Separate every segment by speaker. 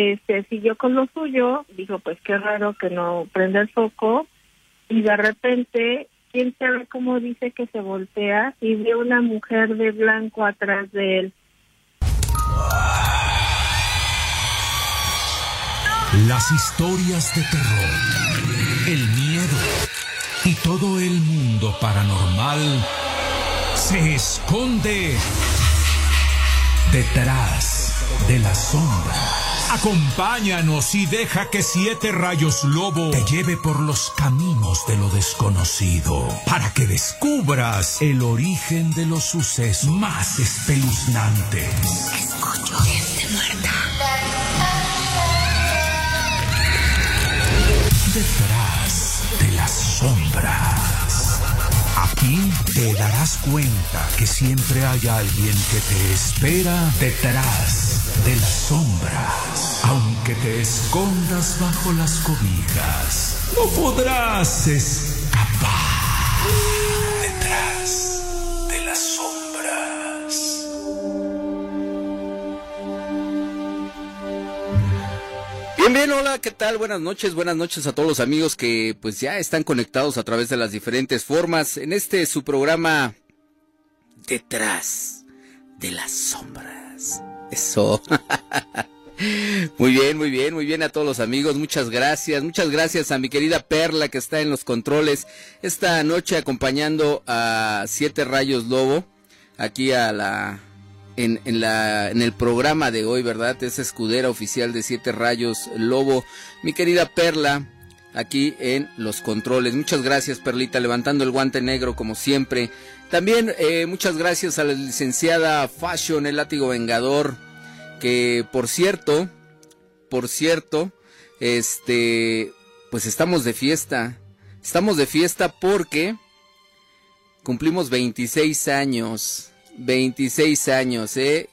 Speaker 1: este siguió con lo suyo, dijo pues qué raro que no prende el foco y de repente quién sabe cómo dice que se voltea y ve una mujer de blanco atrás de él.
Speaker 2: Las historias de terror, el miedo y todo el mundo paranormal se esconde detrás de la sombra. Acompáñanos y deja que Siete Rayos Lobo te lleve por los caminos de lo desconocido para que descubras el origen de los sucesos más espeluznantes.
Speaker 3: Escucho gente muerta.
Speaker 2: Te darás cuenta que siempre hay alguien que te espera detrás de las sombras. Aunque te escondas bajo las cobijas, no podrás escapar
Speaker 4: Bien, bien, hola, ¿qué tal? Buenas noches, buenas noches a todos los amigos que pues ya están conectados a través de las diferentes formas en este su programa Detrás de las sombras. Eso. Muy bien, muy bien, muy bien a todos los amigos. Muchas gracias. Muchas gracias a mi querida Perla que está en los controles esta noche acompañando a Siete Rayos Lobo aquí a la en, en, la, en el programa de hoy, ¿verdad? Es escudera oficial de Siete Rayos Lobo. Mi querida Perla, aquí en los controles. Muchas gracias, Perlita, levantando el guante negro como siempre. También eh, muchas gracias a la licenciada Fashion, el látigo vengador, que por cierto, por cierto, este, pues estamos de fiesta. Estamos de fiesta porque cumplimos 26 años. 26 años, ¿eh?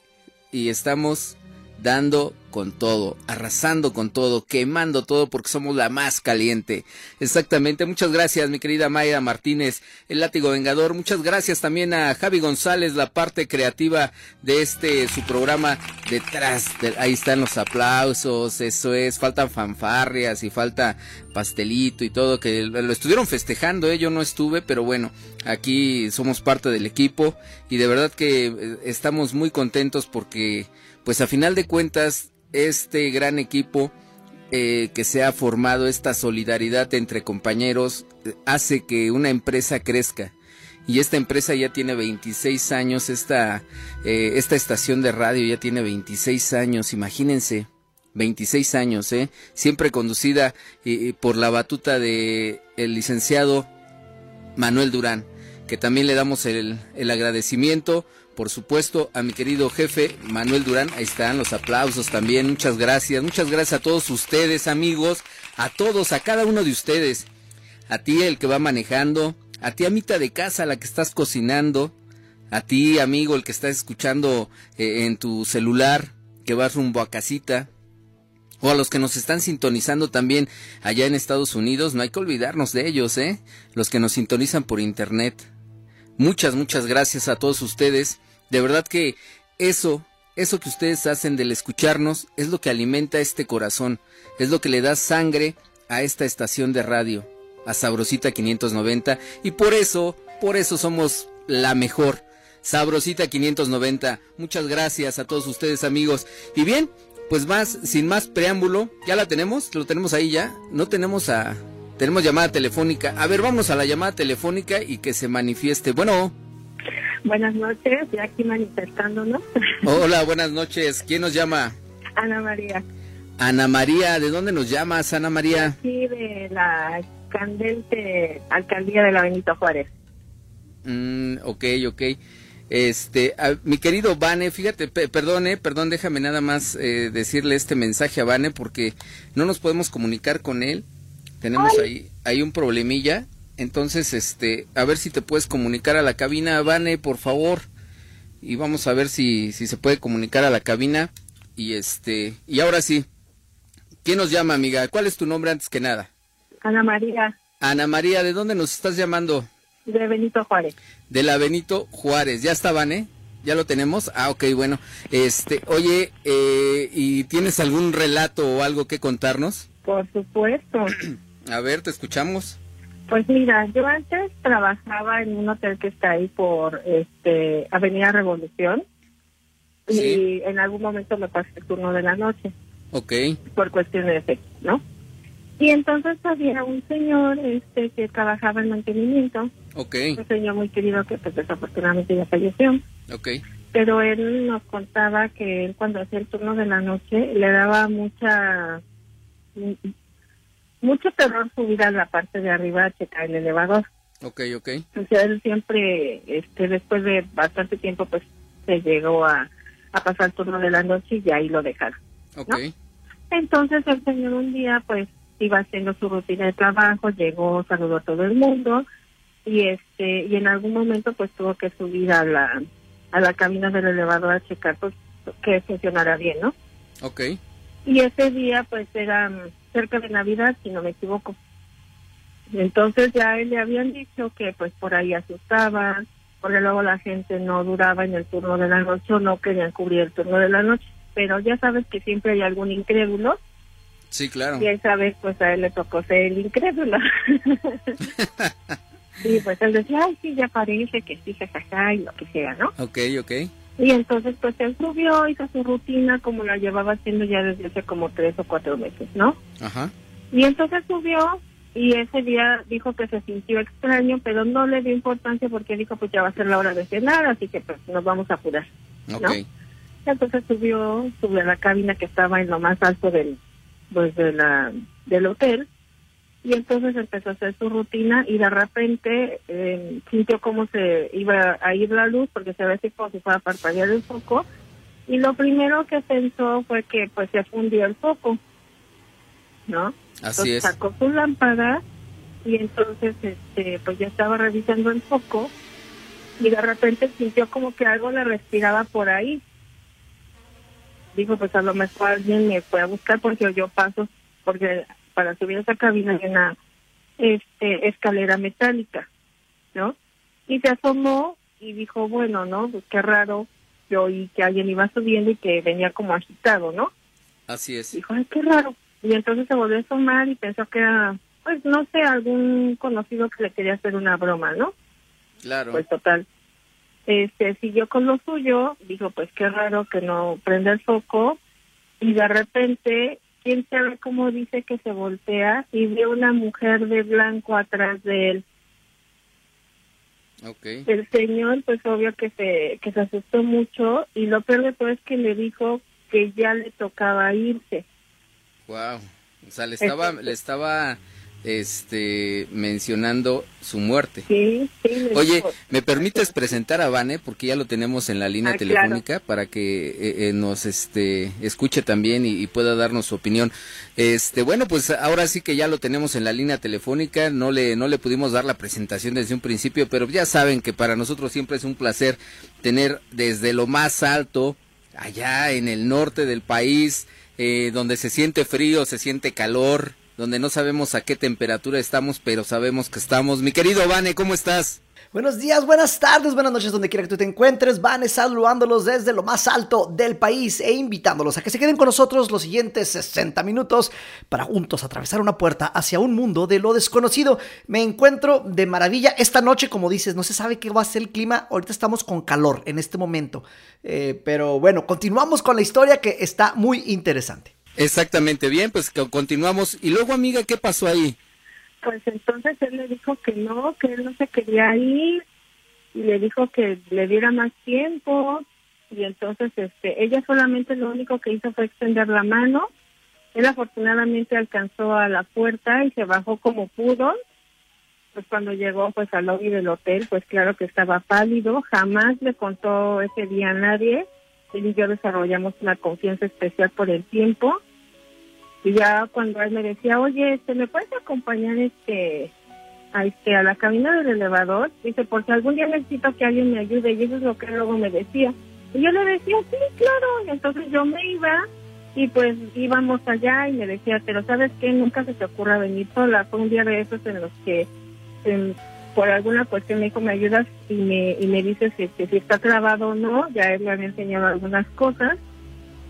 Speaker 4: Y estamos dando con todo, arrasando con todo, quemando todo porque somos la más caliente. Exactamente. Muchas gracias, mi querida Maya Martínez, el látigo vengador. Muchas gracias también a Javi González, la parte creativa de este su programa detrás. De, ahí están los aplausos, eso es, faltan fanfarrias y falta pastelito y todo que lo estuvieron festejando, ¿eh? yo no estuve, pero bueno, aquí somos parte del equipo y de verdad que estamos muy contentos porque pues a final de cuentas este gran equipo eh, que se ha formado, esta solidaridad entre compañeros, hace que una empresa crezca. Y esta empresa ya tiene 26 años, esta, eh, esta estación de radio ya tiene 26 años, imagínense, 26 años, ¿eh? siempre conducida eh, por la batuta de el licenciado Manuel Durán, que también le damos el, el agradecimiento por supuesto, a mi querido jefe Manuel Durán. Ahí están los aplausos también. Muchas gracias. Muchas gracias a todos ustedes, amigos. A todos, a cada uno de ustedes. A ti, el que va manejando. A ti, amita de casa, la que estás cocinando. A ti, amigo, el que estás escuchando eh, en tu celular, que vas rumbo a casita. O a los que nos están sintonizando también allá en Estados Unidos, no hay que olvidarnos de ellos, ¿eh? Los que nos sintonizan por internet. Muchas, muchas gracias a todos ustedes. De verdad que eso, eso que ustedes hacen del escucharnos es lo que alimenta este corazón, es lo que le da sangre a esta estación de radio, a Sabrosita 590 y por eso, por eso somos la mejor. Sabrosita 590. Muchas gracias a todos ustedes amigos. Y bien, pues más, sin más preámbulo, ¿ya la tenemos? ¿Lo tenemos ahí ya? No tenemos a... Tenemos llamada telefónica. A ver, vamos a la llamada telefónica y que se manifieste. Bueno.
Speaker 1: Buenas noches, ya aquí manifestándonos.
Speaker 4: Hola, buenas noches. ¿Quién nos llama?
Speaker 1: Ana María.
Speaker 4: Ana María, ¿de dónde nos llamas, Ana María?
Speaker 1: Aquí de la candente alcaldía de la Benito Juárez.
Speaker 4: Mm, ok, ok. Este, a, mi querido Vane, fíjate, pe perdone, perdón, déjame nada más eh, decirle este mensaje a Vane porque no nos podemos comunicar con él. Tenemos Ay. ahí, ahí un problemilla. Entonces, este, a ver si te puedes comunicar a la cabina, Vane, por favor. Y vamos a ver si, si se puede comunicar a la cabina. Y este, y ahora sí. ¿Quién nos llama, amiga? ¿Cuál es tu nombre antes que nada?
Speaker 1: Ana María.
Speaker 4: Ana María, ¿de dónde nos estás llamando?
Speaker 1: De Benito Juárez.
Speaker 4: De la Benito Juárez. ¿Ya está, Vane? ¿Ya lo tenemos? Ah, ok, bueno. Este, oye, eh, ¿y tienes algún relato o algo que contarnos?
Speaker 1: Por supuesto.
Speaker 4: A ver, te escuchamos.
Speaker 1: Pues mira, yo antes trabajaba en un hotel que está ahí por este Avenida Revolución y en algún momento me pasé el turno de la noche.
Speaker 4: Ok.
Speaker 1: Por cuestiones de ¿no? Y entonces había un señor este que trabajaba en mantenimiento.
Speaker 4: Ok.
Speaker 1: Un señor muy querido que pues desafortunadamente ya falleció.
Speaker 4: Ok.
Speaker 1: Pero él nos contaba que él cuando hacía el turno de la noche le daba mucha mucho terror subir a la parte de arriba a checar el elevador.
Speaker 4: Ok, ok.
Speaker 1: O sea, él siempre, este, después de bastante tiempo, pues se llegó a, a pasar el turno de la noche y ahí lo dejaron.
Speaker 4: Ok.
Speaker 1: Entonces el señor un día, pues, iba haciendo su rutina de trabajo, llegó, saludó a todo el mundo y este y en algún momento pues tuvo que subir a la a la cabina del elevador a checar pues que funcionara bien, ¿no?
Speaker 4: Ok.
Speaker 1: Y ese día pues era cerca de Navidad, si no me equivoco. Entonces ya él le habían dicho que pues por ahí asustaban, porque luego la gente no duraba en el turno de la noche o no querían cubrir el turno de la noche. Pero ya sabes que siempre hay algún incrédulo.
Speaker 4: Sí, claro.
Speaker 1: Y esa vez pues a él le tocó ser el incrédulo. y pues él decía, ay, sí, ya parece que sí, jajaja, y lo que sea, ¿no?
Speaker 4: Ok, ok.
Speaker 1: Y entonces pues él subió, hizo su rutina como la llevaba haciendo ya desde hace como tres o cuatro meses, ¿no?
Speaker 4: Ajá.
Speaker 1: Y entonces subió y ese día dijo que se sintió extraño, pero no le dio importancia porque dijo pues ya va a ser la hora de cenar, así que pues nos vamos a apurar. ¿no?
Speaker 4: Ok.
Speaker 1: Entonces subió, subió a la cabina que estaba en lo más alto del, pues de la, del hotel y entonces empezó a hacer su rutina y de repente eh, sintió como se iba a ir la luz porque se ve así como si fuera a parpadear el foco y lo primero que pensó fue que pues se fundió el foco, ¿no?
Speaker 4: Así
Speaker 1: Entonces
Speaker 4: es.
Speaker 1: sacó su lámpara y entonces este pues ya estaba revisando el foco y de repente sintió como que algo le respiraba por ahí. Dijo, pues a lo mejor alguien me fue a buscar porque yo paso, porque para subir a esa cabina hay una este, escalera metálica, ¿no? Y se asomó y dijo, bueno, ¿no? Pues qué raro, yo oí que alguien iba subiendo y que venía como agitado, ¿no?
Speaker 4: Así es.
Speaker 1: Dijo, ay, qué raro. Y entonces se volvió a asomar y pensó que era, pues no sé, algún conocido que le quería hacer una broma, ¿no?
Speaker 4: Claro.
Speaker 1: Pues total. Este, siguió con lo suyo, dijo, pues qué raro que no prende el foco. Y de repente, quién sabe cómo dice que se voltea y ve una mujer de blanco atrás de él.
Speaker 4: Ok.
Speaker 1: El señor, pues obvio que se, que se asustó mucho y lo peor de todo es que le dijo que ya le tocaba irse.
Speaker 4: Wow. O sea, le estaba, le estaba, este, mencionando su muerte.
Speaker 1: Sí, sí. le
Speaker 4: Oye, ¿me permites presentar a Vane? Porque ya lo tenemos en la línea
Speaker 1: Ah,
Speaker 4: telefónica para que eh, eh, nos este, escuche también y, y pueda darnos su opinión. Este, bueno, pues ahora sí que ya lo tenemos en la línea telefónica. No le, no le pudimos dar la presentación desde un principio, pero ya saben que para nosotros siempre es un placer tener desde lo más alto, allá en el norte del país, eh, donde se siente frío, se siente calor, donde no sabemos a qué temperatura estamos, pero sabemos que estamos. Mi querido Vane, ¿cómo estás?
Speaker 5: Buenos días, buenas tardes, buenas noches, donde quiera que tú te encuentres. Van saludándolos desde lo más alto del país e invitándolos a que se queden con nosotros los siguientes 60 minutos para juntos atravesar una puerta hacia un mundo de lo desconocido. Me encuentro de maravilla esta noche, como dices, no se sabe qué va a ser el clima. Ahorita estamos con calor en este momento. Eh, pero bueno, continuamos con la historia que está muy interesante.
Speaker 4: Exactamente, bien, pues co- continuamos. Y luego, amiga, ¿qué pasó ahí?
Speaker 1: Pues entonces él le dijo que no, que él no se quería ir y le dijo que le diera más tiempo y entonces este ella solamente lo único que hizo fue extender la mano. Él afortunadamente alcanzó a la puerta y se bajó como pudo. Pues cuando llegó pues al lobby del hotel, pues claro que estaba pálido, jamás le contó ese día a nadie. Él y yo desarrollamos una confianza especial por el tiempo. Y ya cuando él me decía, oye, este, ¿me puedes acompañar este a, este, a la cabina del elevador? Dice, porque algún día necesito que alguien me ayude y eso es lo que luego me decía. Y yo le decía, sí, claro. Y entonces yo me iba y pues íbamos allá y me decía, pero ¿sabes qué? Nunca se te ocurra venir sola. Fue un día de esos en los que por alguna cuestión me dijo, ¿me ayudas? Y me, y me dice si, si está trabado o no, ya él me había enseñado algunas cosas.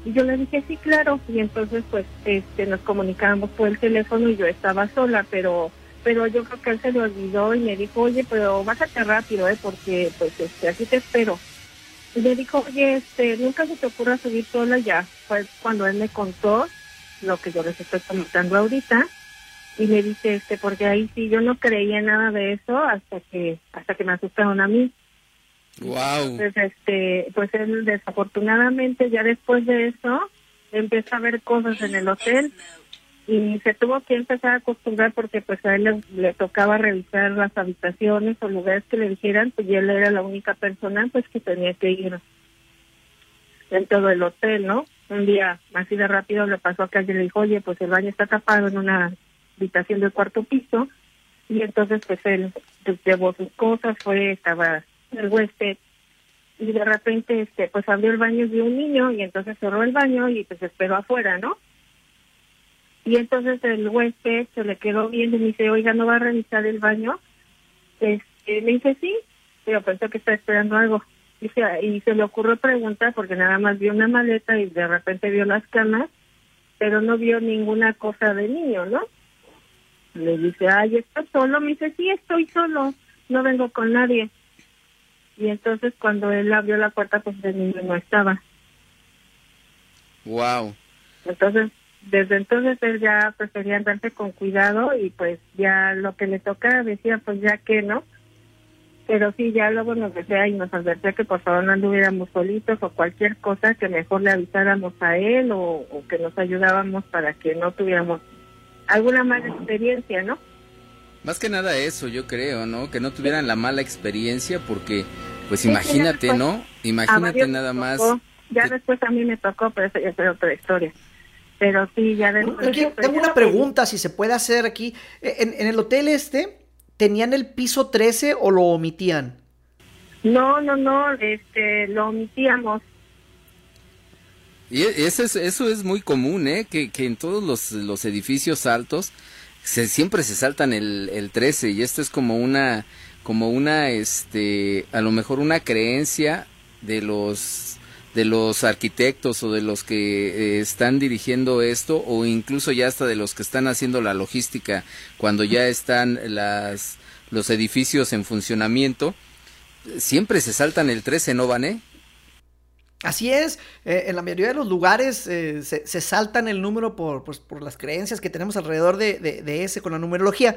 Speaker 1: Y yo le dije, sí, claro. Y entonces, pues, este, nos comunicábamos por el teléfono y yo estaba sola, pero pero yo creo que él se le olvidó y me dijo, oye, pero bájate rápido, ¿eh? Porque, pues, este, aquí te espero. Y le dijo, oye, este, nunca se te ocurra subir sola ya. Fue cuando él me contó lo que yo les estoy comentando ahorita. Y me dice, este, porque ahí sí, yo no creía nada de eso hasta que, hasta que me asustaron a mí.
Speaker 4: Wow.
Speaker 1: Entonces, este, pues él desafortunadamente ya después de eso empieza a ver cosas en el hotel y se tuvo que empezar a acostumbrar porque pues a él le, tocaba revisar las habitaciones o lugares que le dijeran, pues y él era la única persona pues que tenía que ir en todo el hotel, ¿no? Un día así de rápido le pasó a que alguien le dijo, oye, pues el baño está tapado en una habitación del cuarto piso y entonces pues él pues, llevó sus cosas, fue, estaba el huésped y de repente este pues abrió el baño vio un niño y entonces cerró el baño y pues esperó afuera, ¿no? Y entonces el huésped se le quedó viendo y me dice, oiga, ¿no va a revisar el baño? Este, me dice, sí, pero pensó que está esperando algo. Y se le ocurrió preguntar porque nada más vio una maleta y de repente vio las camas, pero no vio ninguna cosa de niño, ¿no? Le dice, ay, ¿estás solo? Me dice, sí, estoy solo, no vengo con nadie. Y entonces cuando él abrió la puerta, pues el niño no estaba.
Speaker 4: Wow.
Speaker 1: Entonces desde entonces él ya prefería andarse con cuidado y pues ya lo que le toca decía pues ya que no pero sí ya luego nos decía y nos advertía que por favor no anduviéramos solitos o cualquier cosa que mejor le avisáramos a él o, que nos ayudábamos para que no tuviéramos alguna mala experiencia no
Speaker 4: más que nada eso yo creo no que no tuvieran la mala experiencia porque pues imagínate no imagínate nada más
Speaker 1: ya después a mí me tocó pero eso ya es otra historia pero sí, ya después...
Speaker 5: tengo una pregunta, si se puede hacer aquí. Eh, ¿En, el hotel este, tenían el piso 13 o lo omitían?
Speaker 1: No, no, no, este, lo omitíamos.
Speaker 4: Y e, eso es, eso es muy común, ¿eh? Que, que en todos los, los edificios altos se, siempre se saltan el, el 13 y esto es como una, como una, este, a lo mejor una creencia de los de los arquitectos o de los que eh, están dirigiendo esto o incluso ya hasta de los que están haciendo la logística cuando ya están las los edificios en funcionamiento siempre se saltan el 13 no van
Speaker 5: Así es, eh, en la mayoría de los lugares eh, se, saltan el número por, pues, por, las creencias que tenemos alrededor de, de, ese con la numerología.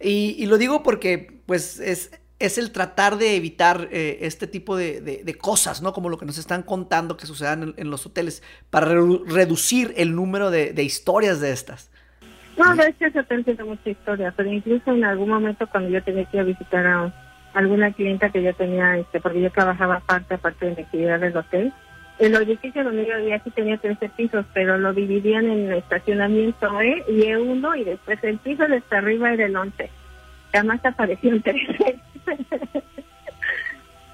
Speaker 5: Y, y, lo digo porque pues es, es el tratar de evitar eh, este tipo de, cosas, ¿no? Como lo que nos están contando que sucedan en, los hoteles, para reducir el número de, historias de estas.
Speaker 1: No, de hecho, ese hotel tiene mucha historia, pero incluso en algún momento cuando yo tenía que visitar a alguna clienta que yo tenía, este, porque yo trabajaba aparte, aparte de mi actividad del hotel, el edificio donde yo vivía sí tenía 13 pisos, pero lo dividían en estacionamiento E y E1 y después el piso de hasta arriba era el 11. Jamás apareció el 13.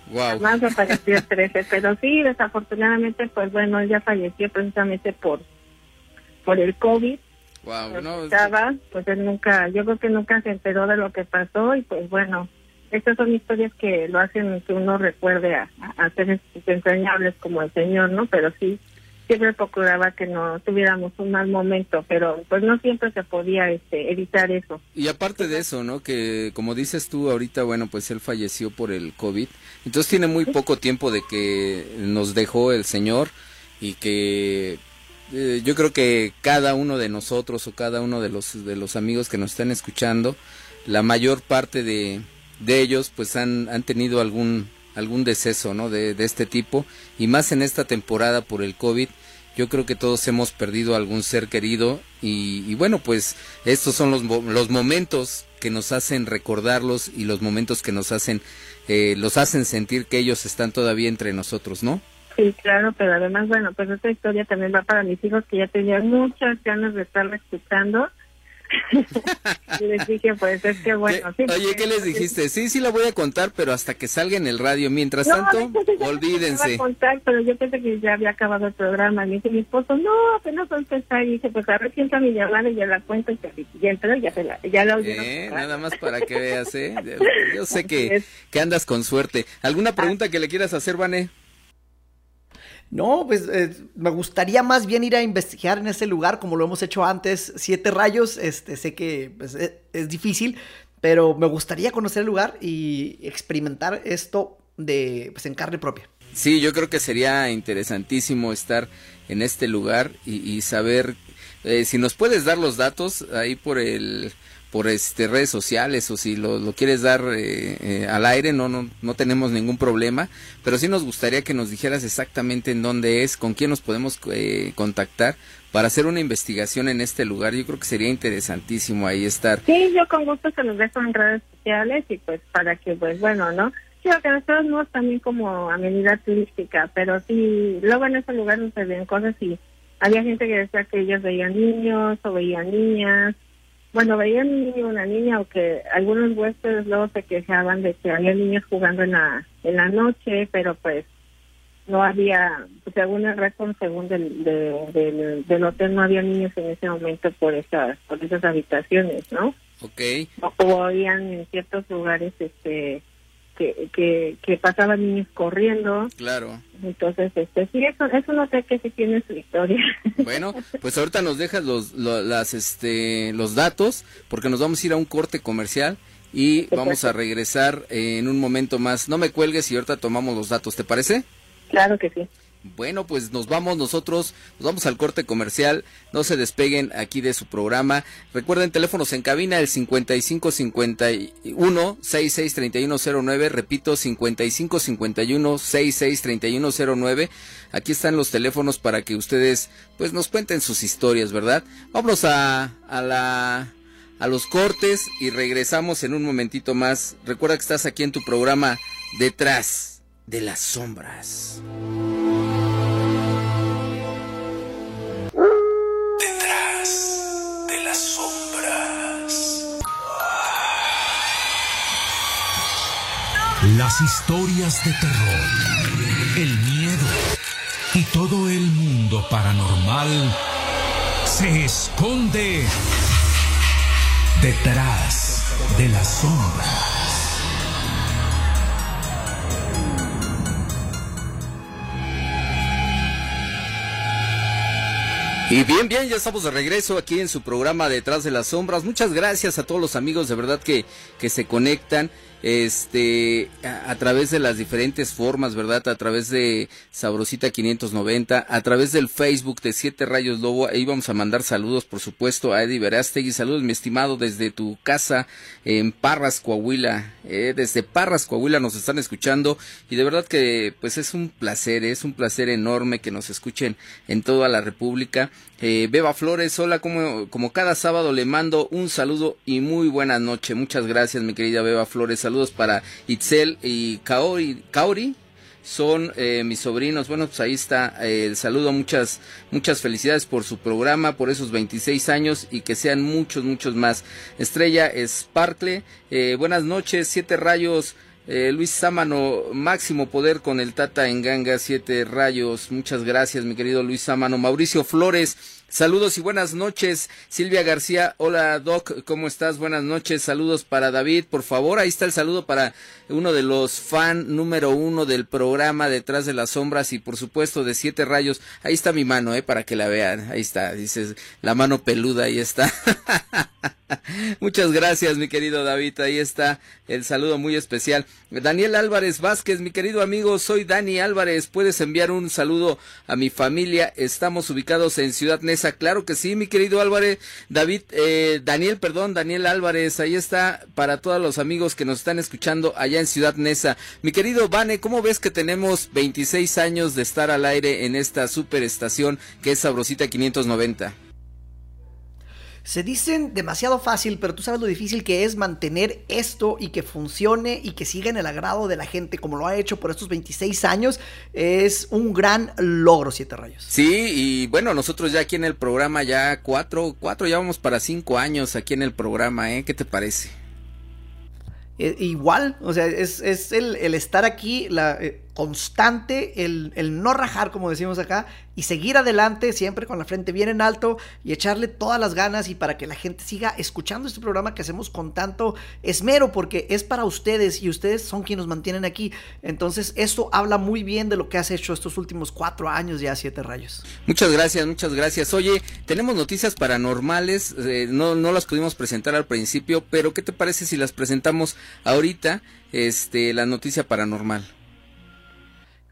Speaker 4: Wow.
Speaker 1: Más apareció 13, pero sí, desafortunadamente, pues bueno, ella falleció precisamente por por el COVID.
Speaker 4: Wow, no,
Speaker 1: estaba, pues él nunca, yo creo que nunca se enteró de lo que pasó y pues bueno, estas son historias que lo hacen que uno recuerde a, a, seres entrañables como el Señor, ¿no? Pero sí, siempre procuraba que no tuviéramos un mal momento, pero pues no siempre se podía este, evitar eso.
Speaker 4: Y aparte de eso, ¿no? Que como dices tú ahorita, bueno, pues él falleció por el COVID, entonces tiene muy poco tiempo de que nos dejó el Señor y que eh, yo creo que cada uno de nosotros o cada uno de los de los amigos que nos están escuchando, la mayor parte de, de ellos pues han, han tenido algún algún deceso ¿no? de, de este tipo. Y más en esta temporada por el COVID yo creo que todos hemos perdido algún ser querido. Y, bueno pues estos son los, los momentos que nos hacen recordarlos y los momentos que nos hacen eh, los hacen sentir que ellos están todavía entre nosotros no
Speaker 1: sí claro pero además bueno pues esta historia también va para mis hijos que ya tenían muchas ganas de estar escuchando y les dije, pues es que bueno. Sí,
Speaker 4: Oye, ¿qué les dijiste? Sí, sí la voy a contar, pero hasta que salga en el radio. Mientras tanto, olvídense.
Speaker 1: a contar, pero yo pensé que ya había acabado el programa. Me dice mi esposo, no, apenas va a empezar. Y dice, pues a ver sienta mi llamada y ya la cuento. Y ya entró, ya, se la, ya la oyeron.
Speaker 4: Eh, nada más para que veas, ¿eh? Yo sé que, que andas con suerte. ¿Alguna pregunta que le quieras hacer, Vane?
Speaker 5: No, pues eh, me gustaría más bien ir a investigar en ese lugar como lo hemos hecho antes, Siete Rayos. Este, sé que pues, e, es, difícil, pero me gustaría conocer el lugar y experimentar esto de, pues, en carne propia.
Speaker 4: Sí, yo creo que sería interesantísimo estar en este lugar y, saber eh, si nos puedes dar los datos ahí por el por este redes sociales o si lo, quieres dar eh, eh, al aire no, no no tenemos ningún problema pero sí nos gustaría que nos dijeras exactamente en dónde es con quién nos podemos eh, contactar para hacer una investigación en este lugar. Yo creo que sería interesantísimo ahí estar.
Speaker 1: Sí yo con gusto se los dejo en redes sociales y pues para que pues bueno no sí que nosotros no es también como amenidad turística pero sí luego en ese lugar se ven cosas y había gente que decía que ellos veían niños o veían niñas bueno, veían un niño una niña o que algunos huéspedes luego se quejaban de que había niños jugando en la, en la noche, pero pues no había, pues, según el récord, según del, del, hotel, no había niños en ese momento por esas, por esas habitaciones, ¿no?
Speaker 4: Ok.
Speaker 1: O, habían en ciertos lugares, este, que, que, que pasaban niños corriendo.
Speaker 4: Claro.
Speaker 1: Entonces, este, sí, eso, eso no sé qué si tiene su historia.
Speaker 4: Bueno, pues ahorita nos dejas los, las, este, los datos, porque nos vamos a ir a un corte comercial y vamos a regresar en un momento más. No me cuelgues y ahorita tomamos los datos, ¿te parece?
Speaker 1: Claro que sí.
Speaker 4: Bueno, pues nos vamos nosotros, nos vamos al corte comercial, no se despeguen aquí de su programa. Recuerden teléfonos en cabina el 5551 663109, repito 5551 663109. Aquí están los teléfonos para que ustedes pues nos cuenten sus historias, ¿verdad? Vámonos a a la a los cortes y regresamos en un momentito más. Recuerda que estás aquí en tu programa Detrás de las sombras.
Speaker 2: Las historias de terror, el miedo y todo el mundo paranormal se esconde detrás de las sombras.
Speaker 4: Y bien, bien, ya estamos de regreso aquí en su programa Detrás de las Sombras. Muchas gracias a todos los amigos de verdad que, que se conectan este a, través de las diferentes formas, ¿verdad? A través de Sabrosita 590, a través del Facebook de Siete Rayos Lobo, ahí vamos a mandar saludos, por supuesto, a Eddie Verástegui, saludos mi estimado desde tu casa en Parras, Coahuila, eh, desde Parras, Coahuila nos están escuchando y de verdad que pues es un placer, es un placer enorme que nos escuchen en toda la República. Eh, Beba Flores, hola, como, como cada sábado le mando un saludo y muy buena noche. Muchas gracias, mi querida Beba Flores. Saludos para Itzel y Kaori. Kaori son eh, mis sobrinos. Bueno, pues ahí está eh, el saludo. Muchas, muchas felicidades por su programa, por esos 26 años y que sean muchos, muchos más. Estrella Sparkle, eh, buenas noches, siete rayos. Eh, Luis Sámano, máximo poder con el Tata en Ganga, siete rayos. Muchas gracias, mi querido Luis Sámano. Mauricio Flores, saludos y buenas noches. Silvia García, hola Doc, ¿cómo estás? Buenas noches. Saludos para David, por favor. Ahí está el saludo para uno de los fan número uno del programa Detrás de las Sombras y por supuesto de Siete Rayos. Ahí está mi mano, eh, para que la vean. Ahí está, dices, la mano peluda, ahí está. Muchas gracias, mi querido David. Ahí está el saludo muy especial. Daniel Álvarez Vázquez, mi querido amigo, soy Dani Álvarez. Puedes enviar un saludo a mi familia. Estamos ubicados en Ciudad Claro que sí, mi querido Álvarez. David, eh, Daniel, perdón, Daniel Álvarez. Ahí está para todos los amigos que nos están escuchando allá en Ciudad Neza. Mi querido Vane, ¿cómo ves que tenemos 26 años de estar al aire en esta super estación que es Sabrosita 590?
Speaker 5: Se dicen demasiado fácil, pero tú sabes lo difícil que es mantener esto y que funcione y que siga en el agrado de la gente como lo ha hecho por estos 26 años. Es un gran logro, Siete Rayos.
Speaker 4: Sí, y bueno, nosotros ya aquí en el programa ya cuatro, cuatro, ya vamos para cinco años aquí en el programa, ¿eh? ¿Qué te parece?
Speaker 5: Eh, igual, o sea, es, el, estar aquí, la eh, constante, el, el, no rajar, como decimos acá, y seguir adelante siempre con la frente bien en alto y echarle todas las ganas y para que la gente siga escuchando este programa que hacemos con tanto esmero, porque es para ustedes y ustedes son quienes nos mantienen aquí. Entonces, esto habla muy bien de lo que has hecho estos últimos cuatro años ya, Siete Rayos.
Speaker 4: Muchas gracias, muchas gracias. Oye, tenemos noticias paranormales, eh, no, no las pudimos presentar al principio, pero ¿qué te parece si las presentamos ahorita? Este, la noticia paranormal.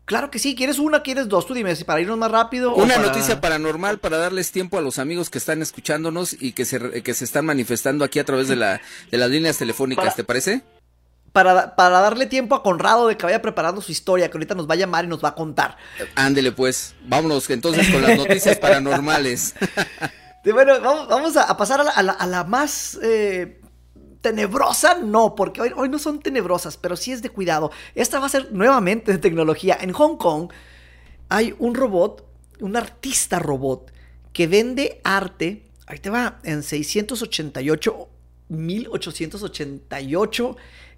Speaker 5: Claro que sí, ¿quieres una? ¿Quieres dos? Tú dime, si para irnos más rápido.
Speaker 4: Una noticia paranormal para darles tiempo a los amigos que están escuchándonos y que se, que se están manifestando aquí a través de, la, de las líneas telefónicas, ¿te parece?
Speaker 5: Para, para, darle tiempo a Conrado de que vaya preparando su historia, que ahorita nos va a llamar y nos va a contar.
Speaker 4: Ándele pues, vámonos entonces con las noticias paranormales.
Speaker 5: bueno, vamos, a, pasar a la, más eh, tenebrosa, no, porque hoy, hoy no son tenebrosas, pero sí es de cuidado. Esta va a ser nuevamente de tecnología. En Hong Kong hay un robot, un artista robot, que vende arte, ahí te va, en 688, 1888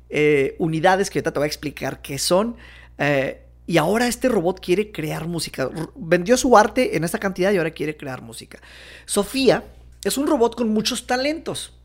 Speaker 5: eh, unidades que ahorita te voy a explicar qué son. Eh, y ahora este robot quiere crear música. Vendió su arte en esta cantidad y ahora quiere crear música. Sofía es un robot con muchos talentos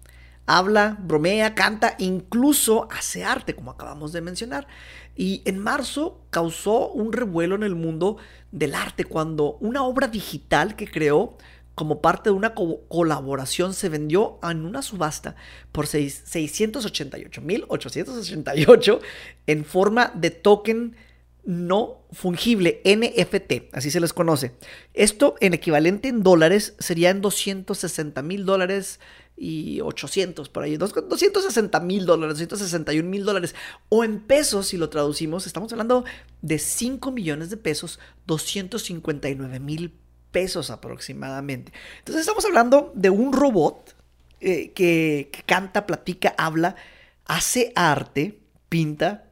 Speaker 5: habla, bromea, canta, incluso hace arte, como acabamos de mencionar. Y en marzo causó un revuelo en el mundo del arte cuando una obra digital que creó como parte de una colaboración se vendió en una subasta por 688.888 en forma de token no fungible, NFT, así se les conoce. Esto en equivalente en dólares sería en 260 mil dólares y 800 por ahí, 260 mil dólares, 261 mil dólares, o en pesos, si lo traducimos, estamos hablando de 5 millones de pesos, 259 mil pesos aproximadamente. Entonces estamos hablando de un robot eh, que, que canta, platica, habla, hace arte, pinta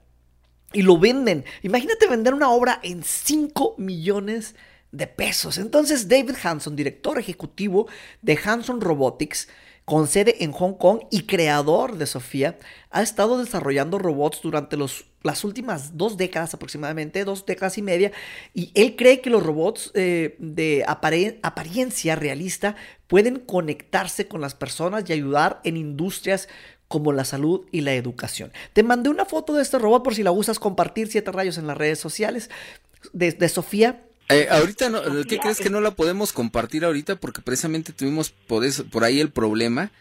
Speaker 5: y lo venden. Imagínate vender una obra en 5 millones de pesos. Entonces David Hanson, director ejecutivo de Hanson Robotics, con sede en Hong Kong y creador de Sofía, ha estado desarrollando robots durante los, las últimas dos décadas aproximadamente, dos décadas y media, y él cree que los robots eh, de apariencia realista pueden conectarse con las personas y ayudar en industrias como la salud y la educación. Te mandé una foto de este robot por si la usas compartir siete rayos en las redes sociales de Sofía
Speaker 4: eh, ahorita, no, ¿qué crees que no la podemos compartir ahorita? Porque precisamente tuvimos por, eso, por ahí el problema.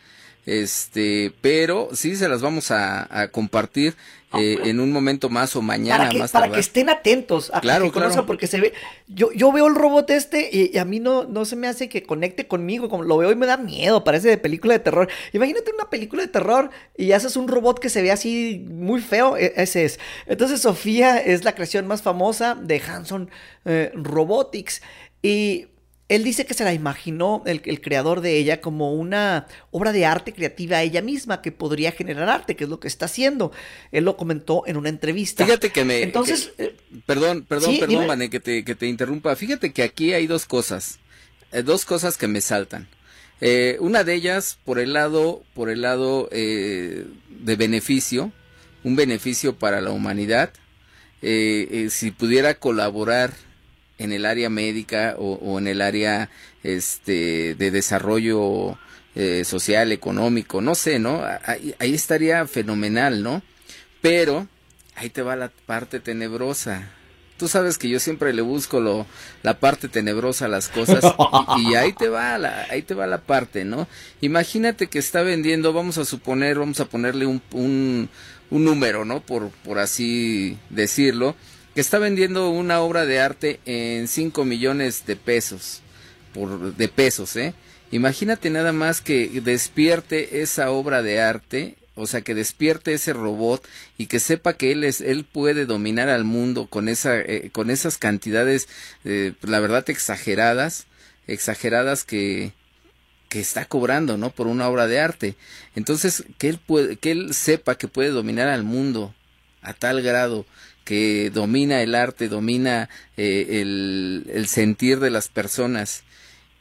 Speaker 4: Este, pero sí se las vamos a, compartir eh, en un momento más o mañana
Speaker 5: para que,
Speaker 4: más
Speaker 5: Para que estén atentos a
Speaker 4: claro,
Speaker 5: que porque se ve, yo, yo veo el robot este y, a mí no, no se me hace que conecte conmigo, como lo veo y me da miedo, parece de película de terror. Imagínate una película de terror y haces un robot que se ve así muy feo, e, ese es. Entonces Sofía es la creación más famosa de Hanson eh, Robotics y él dice que se la imaginó, el, creador de ella, como una obra de arte creativa a ella misma que podría generar arte, que es lo que está haciendo. Él lo comentó en una entrevista.
Speaker 4: Fíjate que me. Entonces. Eh, perdón, perdón, perdón, Vane, que te, que te interrumpa. Fíjate que aquí hay dos cosas. Eh, dos cosas que me saltan. Eh, una de ellas, por el lado, por el lado de beneficio, un beneficio para la humanidad. si pudiera colaborar en el área médica o, en el área este de desarrollo eh, social, económico, no sé, ¿no? Ahí, estaría fenomenal, ¿no? Pero ahí te va la parte tenebrosa. Tú sabes que yo siempre le busco lo, la parte tenebrosa a las cosas y, ahí te va la, ahí te va la parte, ¿no? Imagínate que está vendiendo, vamos a suponer, vamos a ponerle un, un, un número, ¿no? Por, por así decirlo, que está vendiendo una obra de arte en 5 millones de pesos, por, de pesos, ¿eh? Imagínate nada más que despierte esa obra de arte, o sea, que despierte ese robot y que sepa que él es, él puede dominar al mundo con esa, eh, con esas cantidades, eh, la verdad exageradas, exageradas que, que está cobrando, ¿no? Por una obra de arte. Entonces, que él, puede, que él sepa que puede dominar al mundo a tal grado que domina el arte, domina eh, el, el sentir de las personas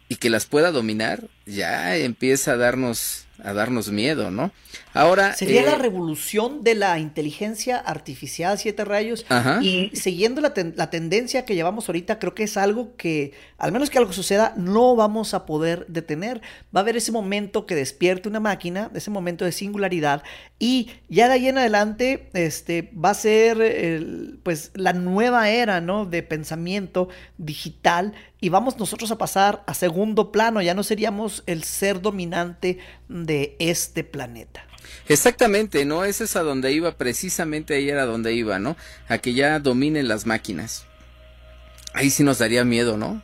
Speaker 4: y que las pueda dominar, ya empieza a darnos a darnos miedo, ¿no? Ahora
Speaker 5: sería la
Speaker 4: eh,
Speaker 5: revolución de la inteligencia artificial siete rayos
Speaker 4: Ajá.
Speaker 5: y siguiendo la, ten- la tendencia que llevamos ahorita creo que es algo que al menos que algo suceda no vamos a poder detener va a haber ese momento que despierte una máquina ese momento de singularidad y ya de ahí en adelante este va a ser el- pues la nueva era no de pensamiento digital y vamos nosotros a pasar a segundo plano ya no seríamos el ser dominante de este planeta
Speaker 4: Exactamente, ¿no? Ese es a donde iba, precisamente ahí era donde iba, ¿no? A que ya dominen las máquinas. Ahí sí nos daría miedo, ¿no?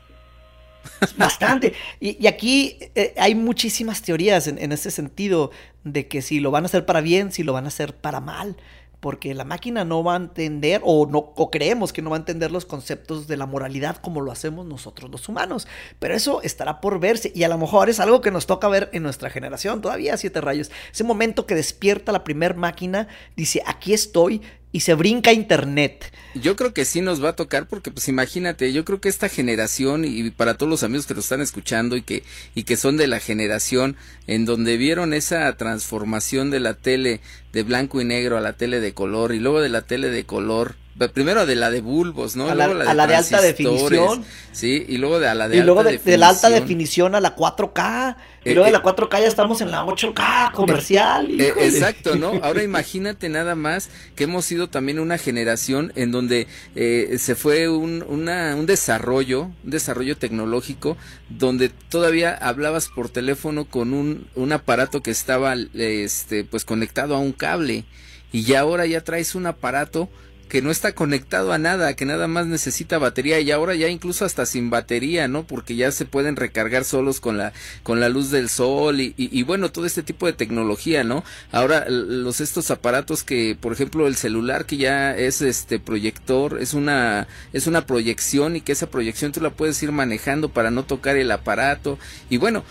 Speaker 5: Bastante. Y, y aquí eh, hay muchísimas teorías en, en ese sentido de que si lo van a hacer para bien, si lo van a hacer para mal. Porque la máquina no va a entender, o no, o creemos que no va a entender los conceptos de la moralidad como lo hacemos nosotros los humanos. Pero eso estará por verse. Y a lo mejor es algo que nos toca ver en nuestra generación, todavía siete rayos. Ese momento que despierta la primer máquina, dice, aquí estoy, y se brinca internet.
Speaker 4: Yo creo que sí nos va a tocar porque pues imagínate, yo creo que esta generación y para todos los amigos que nos están escuchando y que y que son de la generación en donde vieron esa transformación de la tele de blanco y negro a la tele de color y luego de la tele de color primero de la de bulbos, ¿no?
Speaker 5: A la-
Speaker 4: Luego
Speaker 5: a la de alta definición.
Speaker 4: Sí, y luego de a la de
Speaker 5: y luego
Speaker 4: alta
Speaker 5: de, de la alta
Speaker 4: definición.
Speaker 5: a la 4K. Y
Speaker 4: Eh,
Speaker 5: luego de
Speaker 4: eh,
Speaker 5: la 4K ya estamos en la 8K comercial.
Speaker 4: Eh, exacto, ¿no? Ahora imagínate nada más que hemos sido también una generación en donde eh, se fue un, una- un desarrollo, un desarrollo tecnológico, donde todavía hablabas por teléfono con un, un aparato que estaba, este, pues conectado a un cable, y ya ahora ya traes un aparato que no está conectado a nada, que nada más necesita batería y ahora ya incluso hasta sin batería, ¿no? Porque ya se pueden recargar solos con la con la luz del sol y, bueno, todo este tipo de tecnología, ¿no? Ahora los estos aparatos que, por ejemplo, el celular que ya es este proyector, es una es una proyección y que esa proyección tú la puedes ir manejando para no tocar el aparato y bueno,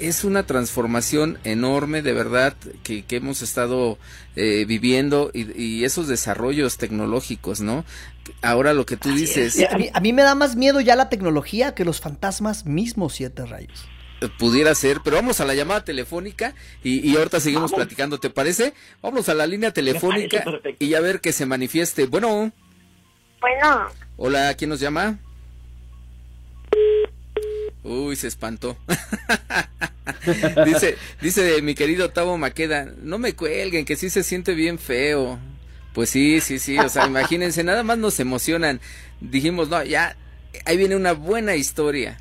Speaker 4: es una transformación enorme de verdad que, que hemos estado eh, viviendo y, y esos desarrollos tecnológicos, ¿no? Ahora lo que tú dices,
Speaker 5: Y A mí, a mí me da más miedo ya la tecnología que los fantasmas mismos siete rayos.
Speaker 4: eh, pudiera ser, pero vamos a la llamada telefónica y, y ahorita seguimos platicando, ¿te parece? Vamos a la línea telefónica y a ver que se manifieste. Bueno,
Speaker 1: Bueno,
Speaker 4: hola, ¿quién nos llama? Uy, se espantó. dice, dice mi querido Tavo Maqueda, no me cuelguen, que sí se siente bien feo. Pues sí, sí, sí, o sea, imagínense, nada más nos emocionan. Dijimos, no, ya, ahí viene una buena historia.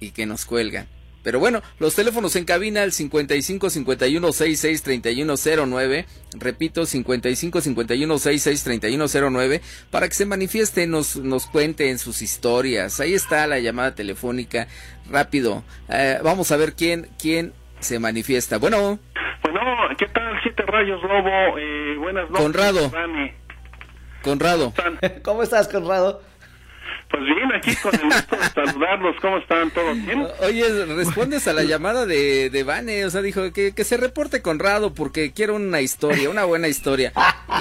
Speaker 4: Y que nos cuelgan. Pero bueno, los teléfonos en cabina al 55 51 66 31 09. Repito, 55 51 66 31 09. Para que se manifieste, nos, nos cuenten sus historias. Ahí está la llamada telefónica. Rápido. Eh, vamos a ver quién, quién se manifiesta. Bueno,
Speaker 6: Bueno, ¿qué tal? Siete Rayos Lobo. Eh, buenas noches.
Speaker 4: Conrado.
Speaker 6: Dani.
Speaker 4: Conrado.
Speaker 6: ¿Cómo
Speaker 5: estás, Conrado?
Speaker 6: Pues bien, aquí con el gusto de saludarlos. ¿Cómo están? ¿Todos bien?
Speaker 4: Oye, respondes a la llamada de, de Vane, o sea, dijo que, que se reporte Conrado porque quiero una historia, una buena historia.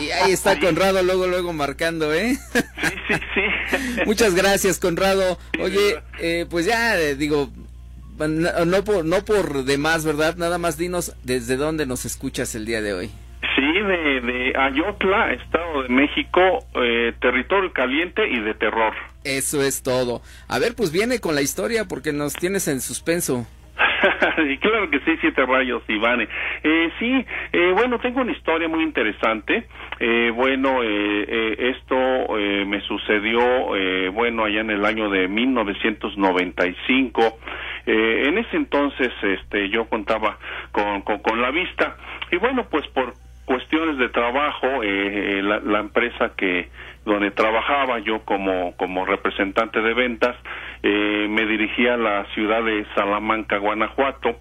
Speaker 4: Y ahí está Conrado luego, luego marcando, ¿eh?
Speaker 6: Sí, sí, sí.
Speaker 4: Muchas gracias, Conrado. Oye, eh, pues ya, eh, digo, no, no por, no por demás, ¿verdad? Nada más dinos desde dónde nos escuchas el día de hoy.
Speaker 6: Sí, de, de Ayotla, Estado de México, eh, territorio caliente y de terror.
Speaker 4: Eso es todo. A ver, pues viene con la historia porque nos tienes en suspenso.
Speaker 6: Claro que sí, siete rayos, Ivane. Eh, sí, eh, bueno, tengo una historia muy interesante. Eh, bueno, eh, eh, esto eh, me sucedió, bueno, allá en el año de 1995. Eh, en ese entonces, este, yo contaba con, con, con la vista. Y bueno, pues por cuestiones de trabajo, la, la empresa que donde trabajaba yo como como representante de ventas, eh, me dirigía a la ciudad de Salamanca, Guanajuato.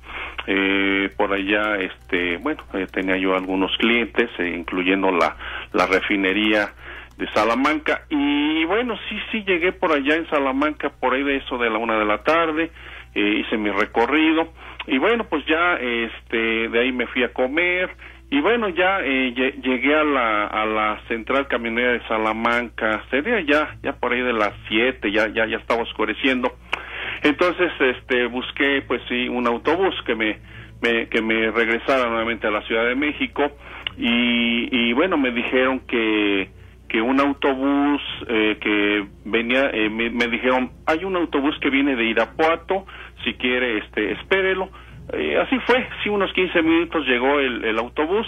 Speaker 6: Eh, por allá, este, bueno, eh, tenía yo algunos clientes, eh, incluyendo la la refinería de Salamanca y bueno, sí, sí llegué por allá en Salamanca por ahí de eso de la una de la tarde, eh, hice mi recorrido y bueno, pues ya este de ahí me fui a comer y bueno, ya eh, llegué a la, a la central camionera de Salamanca, sería ya ya por ahí de las 7, ya ya ya estaba oscureciendo. Entonces, este busqué pues sí un autobús que me, me que me regresara nuevamente a la Ciudad de México y, y bueno, me dijeron que que un autobús eh, que venía, eh, me, dijeron, hay un autobús que viene de Irapuato, si quiere, este, espérelo. Eh, así fue, sí, unos 15 minutos llegó el, el autobús,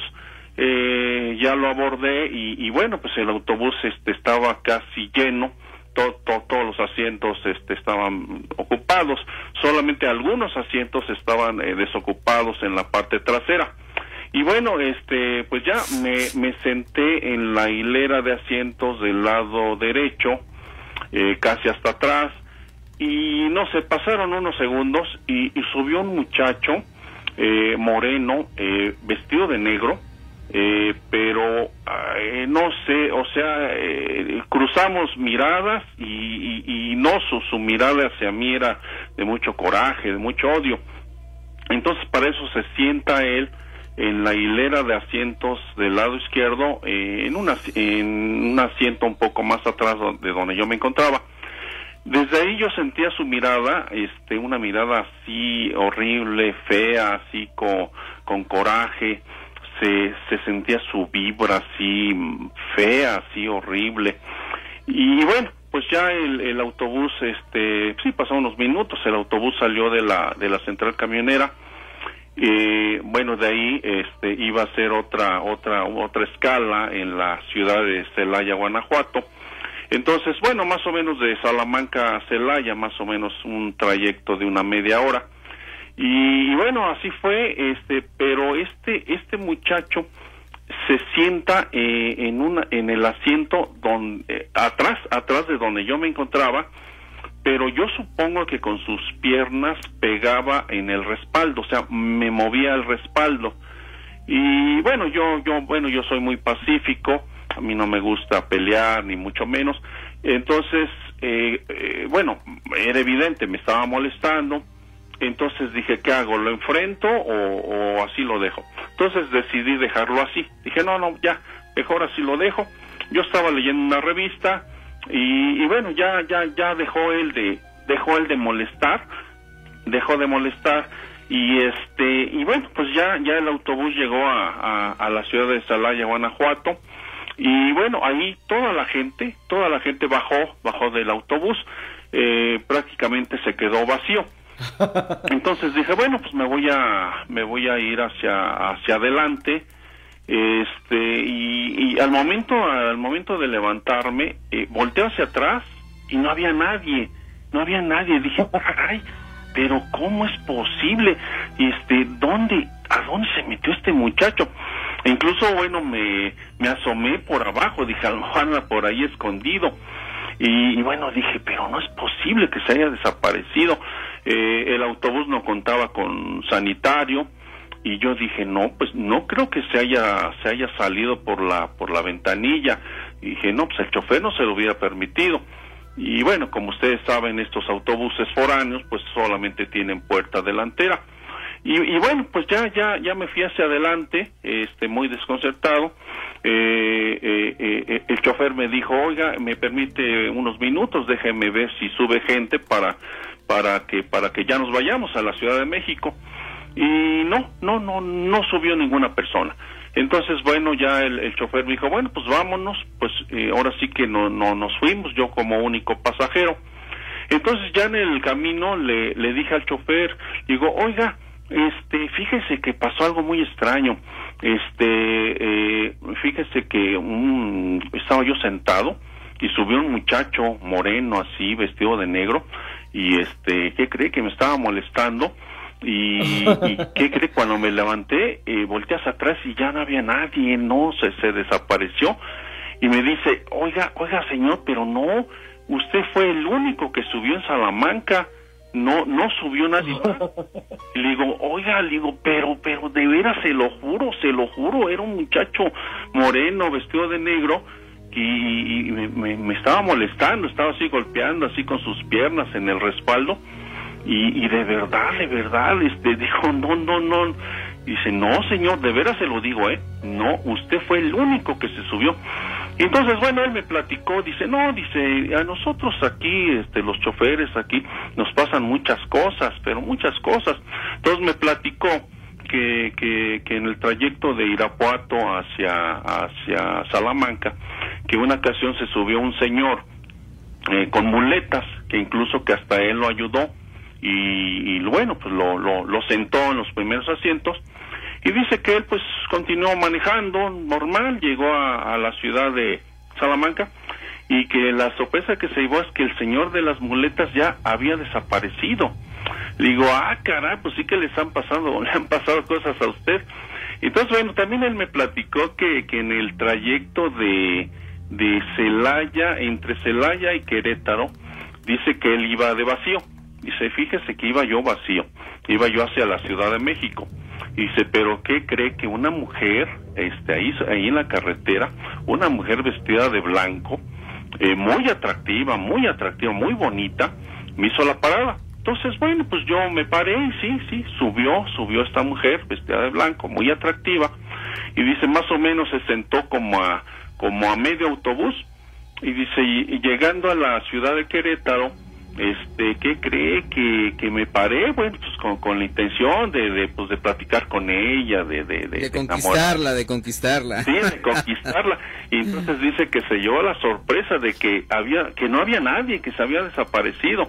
Speaker 6: ya lo abordé y, bueno, pues el autobús este, estaba casi lleno, todos los asientos este, estaban ocupados, solamente algunos asientos estaban desocupados en la parte trasera. Y bueno, este, pues ya me, me senté en la hilera de asientos del lado derecho, eh, casi hasta atrás, y no sé, pasaron unos segundos y, subió un muchacho eh, moreno, eh, vestido de negro, pero no sé, o sea, cruzamos miradas y, y, no su, su mirada hacia mí era de mucho coraje, de mucho odio. Entonces para eso se sienta él en la hilera de asientos del lado izquierdo, eh, en, una, en un asiento un poco más atrás de donde yo me encontraba. Desde ahí yo sentía su mirada, este, una mirada así horrible, fea, así con, con coraje, se, se sentía su vibra así fea, así horrible. Y bueno, pues ya el, el autobús, este, sí, pasó unos minutos, el autobús salió de la, de la central camionera, y bueno, de ahí este, iba a ser otra, otra, otra escala en la ciudad de Celaya, Guanajuato. Entonces, bueno, más o menos de Salamanca a Celaya, más o menos un trayecto de una media hora. Y, bueno, así fue, este, pero este, este muchacho se sienta eh, en una, en el asiento donde, eh, atrás, atrás de donde yo me encontraba, pero yo supongo que con sus piernas pegaba en el respaldo, o sea, me movía el respaldo. Y bueno, yo, yo, bueno, yo soy muy pacífico, a mí no me gusta pelear, ni mucho menos. Entonces, eh, eh, bueno, era evidente, me estaba molestando. Entonces dije, ¿qué hago? ¿Lo enfrento o, o así lo dejo? Entonces decidí dejarlo así. Dije, no, no, ya, mejor así lo dejo. Yo estaba leyendo una revista, y, bueno ya ya ya dejó él de dejó él de molestar dejó de molestar y este y bueno pues ya ya el autobús llegó a, a, la ciudad de Salaya Guanajuato y bueno ahí toda la gente toda la gente bajó bajó del autobús eh, prácticamente se quedó vacío. Entonces dije bueno pues me voy a me voy a ir hacia hacia adelante este y, al momento al momento de levantarme eh, volteo hacia atrás y no había nadie no había nadie. Dije ay pero cómo es posible este dónde a dónde se metió este muchacho incluso bueno me me asomé por abajo dije a por ahí escondido y, bueno dije pero no es posible que se haya desaparecido eh, el autobús no contaba con sanitario y yo dije no pues no creo que se haya se haya salido por la por la ventanilla y dije no pues el chofer no se lo hubiera permitido y bueno como ustedes saben estos autobuses foráneos pues solamente tienen puerta delantera y, y bueno pues ya ya ya me fui hacia adelante este muy desconcertado eh, eh, eh, el chofer me dijo oiga me permite unos minutos déjeme ver si sube gente para para que para que ya nos vayamos a la Ciudad de México y no, no, no, no subió ninguna persona. Entonces, bueno, ya el, chofer me dijo, bueno, pues vámonos, pues eh, ahora sí que no, no nos fuimos, yo como único pasajero. Entonces ya en el camino le, le dije al chofer, digo, oiga, este, fíjese que pasó algo muy extraño. Este, eh, fíjese que un, estaba yo sentado y subió un muchacho moreno así, vestido de negro, y este, ¿qué cree? Que me estaba molestando y, qué cree cuando me levanté eh, volteé hacia atrás y ya no había nadie no se se desapareció y me dice oiga oiga señor pero no usted fue el único que subió en Salamanca no no subió nadie y le digo oiga le digo pero pero de veras se lo juro se lo juro era un muchacho moreno vestido de negro y, me, me estaba molestando estaba así golpeando así con sus piernas en el respaldo Y, y de verdad, de verdad, este, dijo, no, no, no. Dice, no, señor, de veras se lo digo, ¿eh? No, usted fue el único que se subió. Y entonces, bueno, él me platicó, dice, no, dice, a nosotros aquí, este, los choferes aquí, nos pasan muchas cosas, pero muchas cosas. Entonces me platicó que, que, que en el trayecto de Irapuato hacia, hacia Salamanca, que una ocasión se subió un señor eh, con muletas, que incluso que hasta él lo ayudó, y, y bueno, pues lo, lo, lo sentó en los primeros asientos, y dice que él pues continuó manejando normal, llegó a, la ciudad de Salamanca, y que la sorpresa que se llevó es que el señor de las muletas ya había desaparecido. Le digo, ah, caray, pues sí que les han pasado, le han pasado cosas a usted. Entonces, bueno, también él me platicó que, que en el trayecto de, de Celaya, entre Celaya y Querétaro, dice que él iba de vacío. Dice, fíjese que iba yo vacío, iba yo hacia la Ciudad de México. Dice, pero ¿qué cree que una mujer, este, ahí, ahí en la carretera, una mujer vestida de blanco, eh, muy atractiva, muy atractiva, muy bonita, me hizo la parada. Entonces, bueno, pues yo me paré y sí, sí, subió, subió esta mujer vestida de blanco, muy atractiva, y dice, más o menos se sentó como a, como a medio autobús, y dice, y, y llegando a la ciudad de Querétaro, este, ¿qué cree que, que me paré? Bueno, pues con, con la intención de, de, pues de platicar con ella, de, de, de,
Speaker 4: de conquistarla, de conquistarla.
Speaker 6: Sí, de conquistarla. Y entonces dice que se llevó la sorpresa de que había, que no había nadie, que se había desaparecido.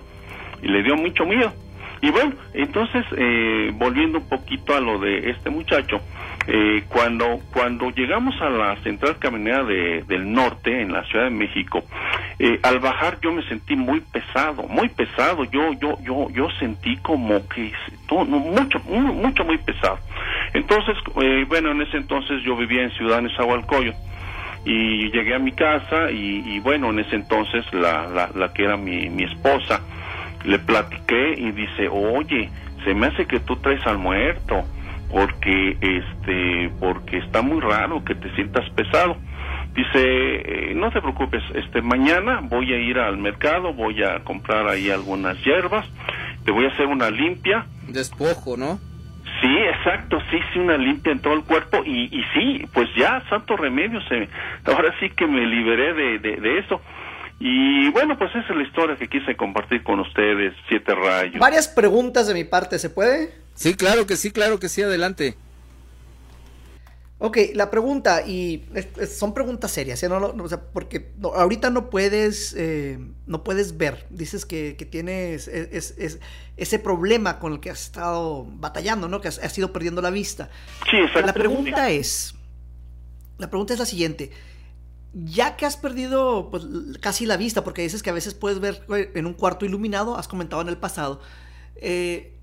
Speaker 6: Y le dio mucho miedo. Y bueno, entonces, eh, volviendo un poquito a lo de este muchacho, eh, cuando, cuando llegamos a la central caminera de, del norte, en la Ciudad de México, eh, al bajar yo me sentí muy pesado, muy pesado, yo, yo, yo, yo sentí como que todo, mucho, mucho, muy pesado. Entonces, eh, bueno, en ese entonces yo vivía en Ciudad Nezahualcóyotl y llegué a mi casa y, y bueno, en ese entonces la, la, la que era mi, mi esposa, le platiqué y dice, oye, se me hace que tú traes al muerto, porque este, porque está muy raro que te sientas pesado. Dice, eh, no te preocupes, este, mañana voy a ir al mercado, voy a comprar ahí algunas hierbas, te voy a hacer una limpia.
Speaker 4: Despojo, ¿no?
Speaker 6: Sí, exacto, sí, sí, una limpia en todo el cuerpo y, y sí, pues ya, santo remedio, se, ahora sí que me liberé de, de, de eso. Y bueno, pues esa es la historia que quise compartir con ustedes, Siete Rayos.
Speaker 5: Varias preguntas de mi parte, ¿se puede?
Speaker 4: Sí, claro que sí, claro que sí, adelante.
Speaker 5: Ok, la pregunta, y es, es, son preguntas serias, ¿eh? no, no, o sea, porque no, ahorita no puedes, eh, no puedes ver, dices que, que tienes es, es, ese problema con el que has estado batallando, ¿no? Que has, has ido perdiendo la vista.
Speaker 6: Sí, exacto.
Speaker 5: La pregunta es, la pregunta es la siguiente, ya que has perdido pues, casi la vista, porque dices que a veces puedes ver en un cuarto iluminado, has comentado en el pasado, eh,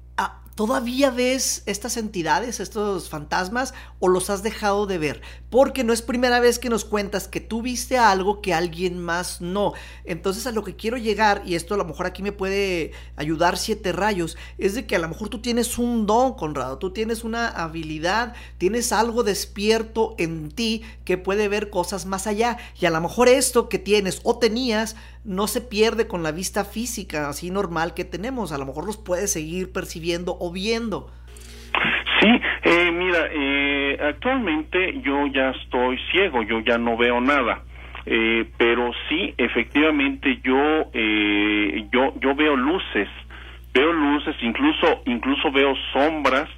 Speaker 5: ¿Todavía ves estas entidades, estos fantasmas, o los has dejado de ver? Porque no es primera vez que nos cuentas que tú viste algo que alguien más no. Entonces a lo que quiero llegar, y esto a lo mejor aquí me puede ayudar siete rayos, es de que a lo mejor tú tienes un don, Conrado, tú tienes una habilidad, tienes algo despierto en ti que puede ver cosas más allá. Y a lo mejor esto que tienes o tenías no se pierde con la vista física así normal que tenemos. A lo mejor los puedes seguir percibiendo o viendo.
Speaker 6: Sí, eh, mira, eh, actualmente yo ya estoy ciego, yo ya no veo nada. Eh, pero sí, efectivamente, yo, eh, yo, yo veo luces, veo luces, incluso, incluso veo sombras,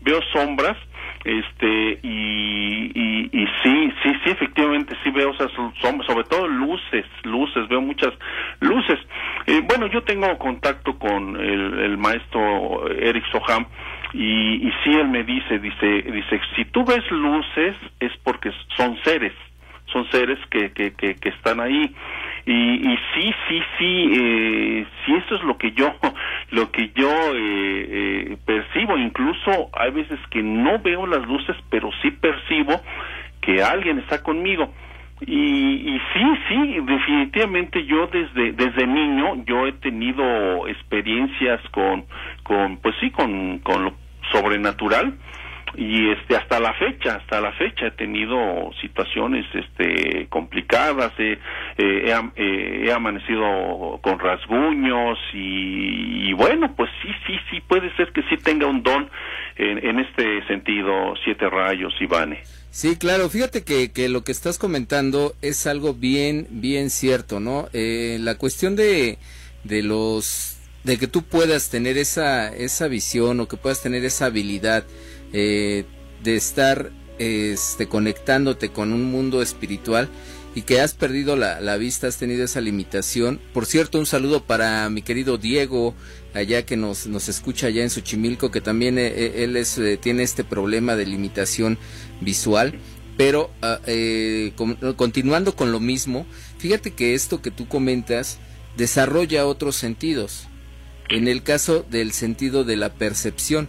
Speaker 6: veo sombras, este y, y, y, sí sí sí efectivamente sí veo esas sombras sobre todo luces luces veo muchas luces. Eh, bueno yo tengo contacto con el, el maestro Eric Soham y, y sí él me dice dice dice si tú ves luces es porque son seres son seres que, que, que, están ahí. Y, y sí sí sí eh, sí eso es lo que yo lo que yo eh, eh, percibo. Incluso hay veces que no veo las luces pero sí percibo que alguien está conmigo. Y, y sí sí definitivamente yo desde desde niño yo he tenido experiencias con con pues sí con con lo sobrenatural y este hasta la fecha hasta la fecha he tenido situaciones este complicadas he, eh, he, amanecido con rasguños y, y, bueno pues sí sí sí puede ser que sí tenga un don en, en este sentido siete rayos Ivane
Speaker 4: Sí, claro, fíjate que, que, lo que estás comentando es algo bien, bien cierto, ¿no? Eh, la cuestión de, de los, de que tú puedas tener esa, esa visión o que puedas tener esa habilidad eh, de estar este, conectándote con un mundo espiritual y que has perdido la, la, vista, has tenido esa limitación. Por cierto, un saludo para mi querido Diego, allá que nos, nos escucha allá en Xochimilco, que también eh, él es, eh, tiene este problema de limitación visual. Pero uh, eh, con, continuando con lo mismo, fíjate que esto que tú comentas desarrolla otros sentidos. En el caso del sentido de la percepción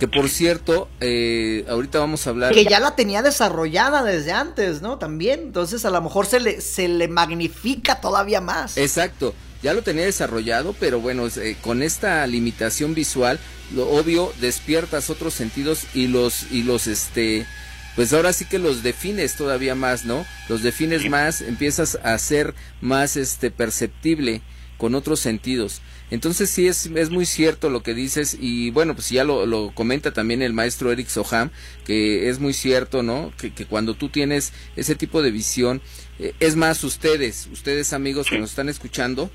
Speaker 4: que por cierto, eh, ahorita vamos a hablar.
Speaker 5: Que ya la tenía desarrollada desde antes, ¿no? También. Entonces a lo mejor se le, se le magnifica todavía más.
Speaker 4: Exacto. Ya lo tenía desarrollado, pero bueno, eh, con esta limitación visual, lo obvio, despiertas otros sentidos y los, y los, este, pues ahora sí que los defines todavía más, ¿no? Los defines más, empiezas a ser más, este, perceptible con otros sentidos. Entonces sí es, es muy cierto lo que dices y bueno, pues ya lo, lo comenta también el maestro Eric Soham, que es muy cierto, ¿no? Que, que cuando tú tienes ese tipo de visión, eh, es más, ustedes, ustedes amigos que nos están escuchando,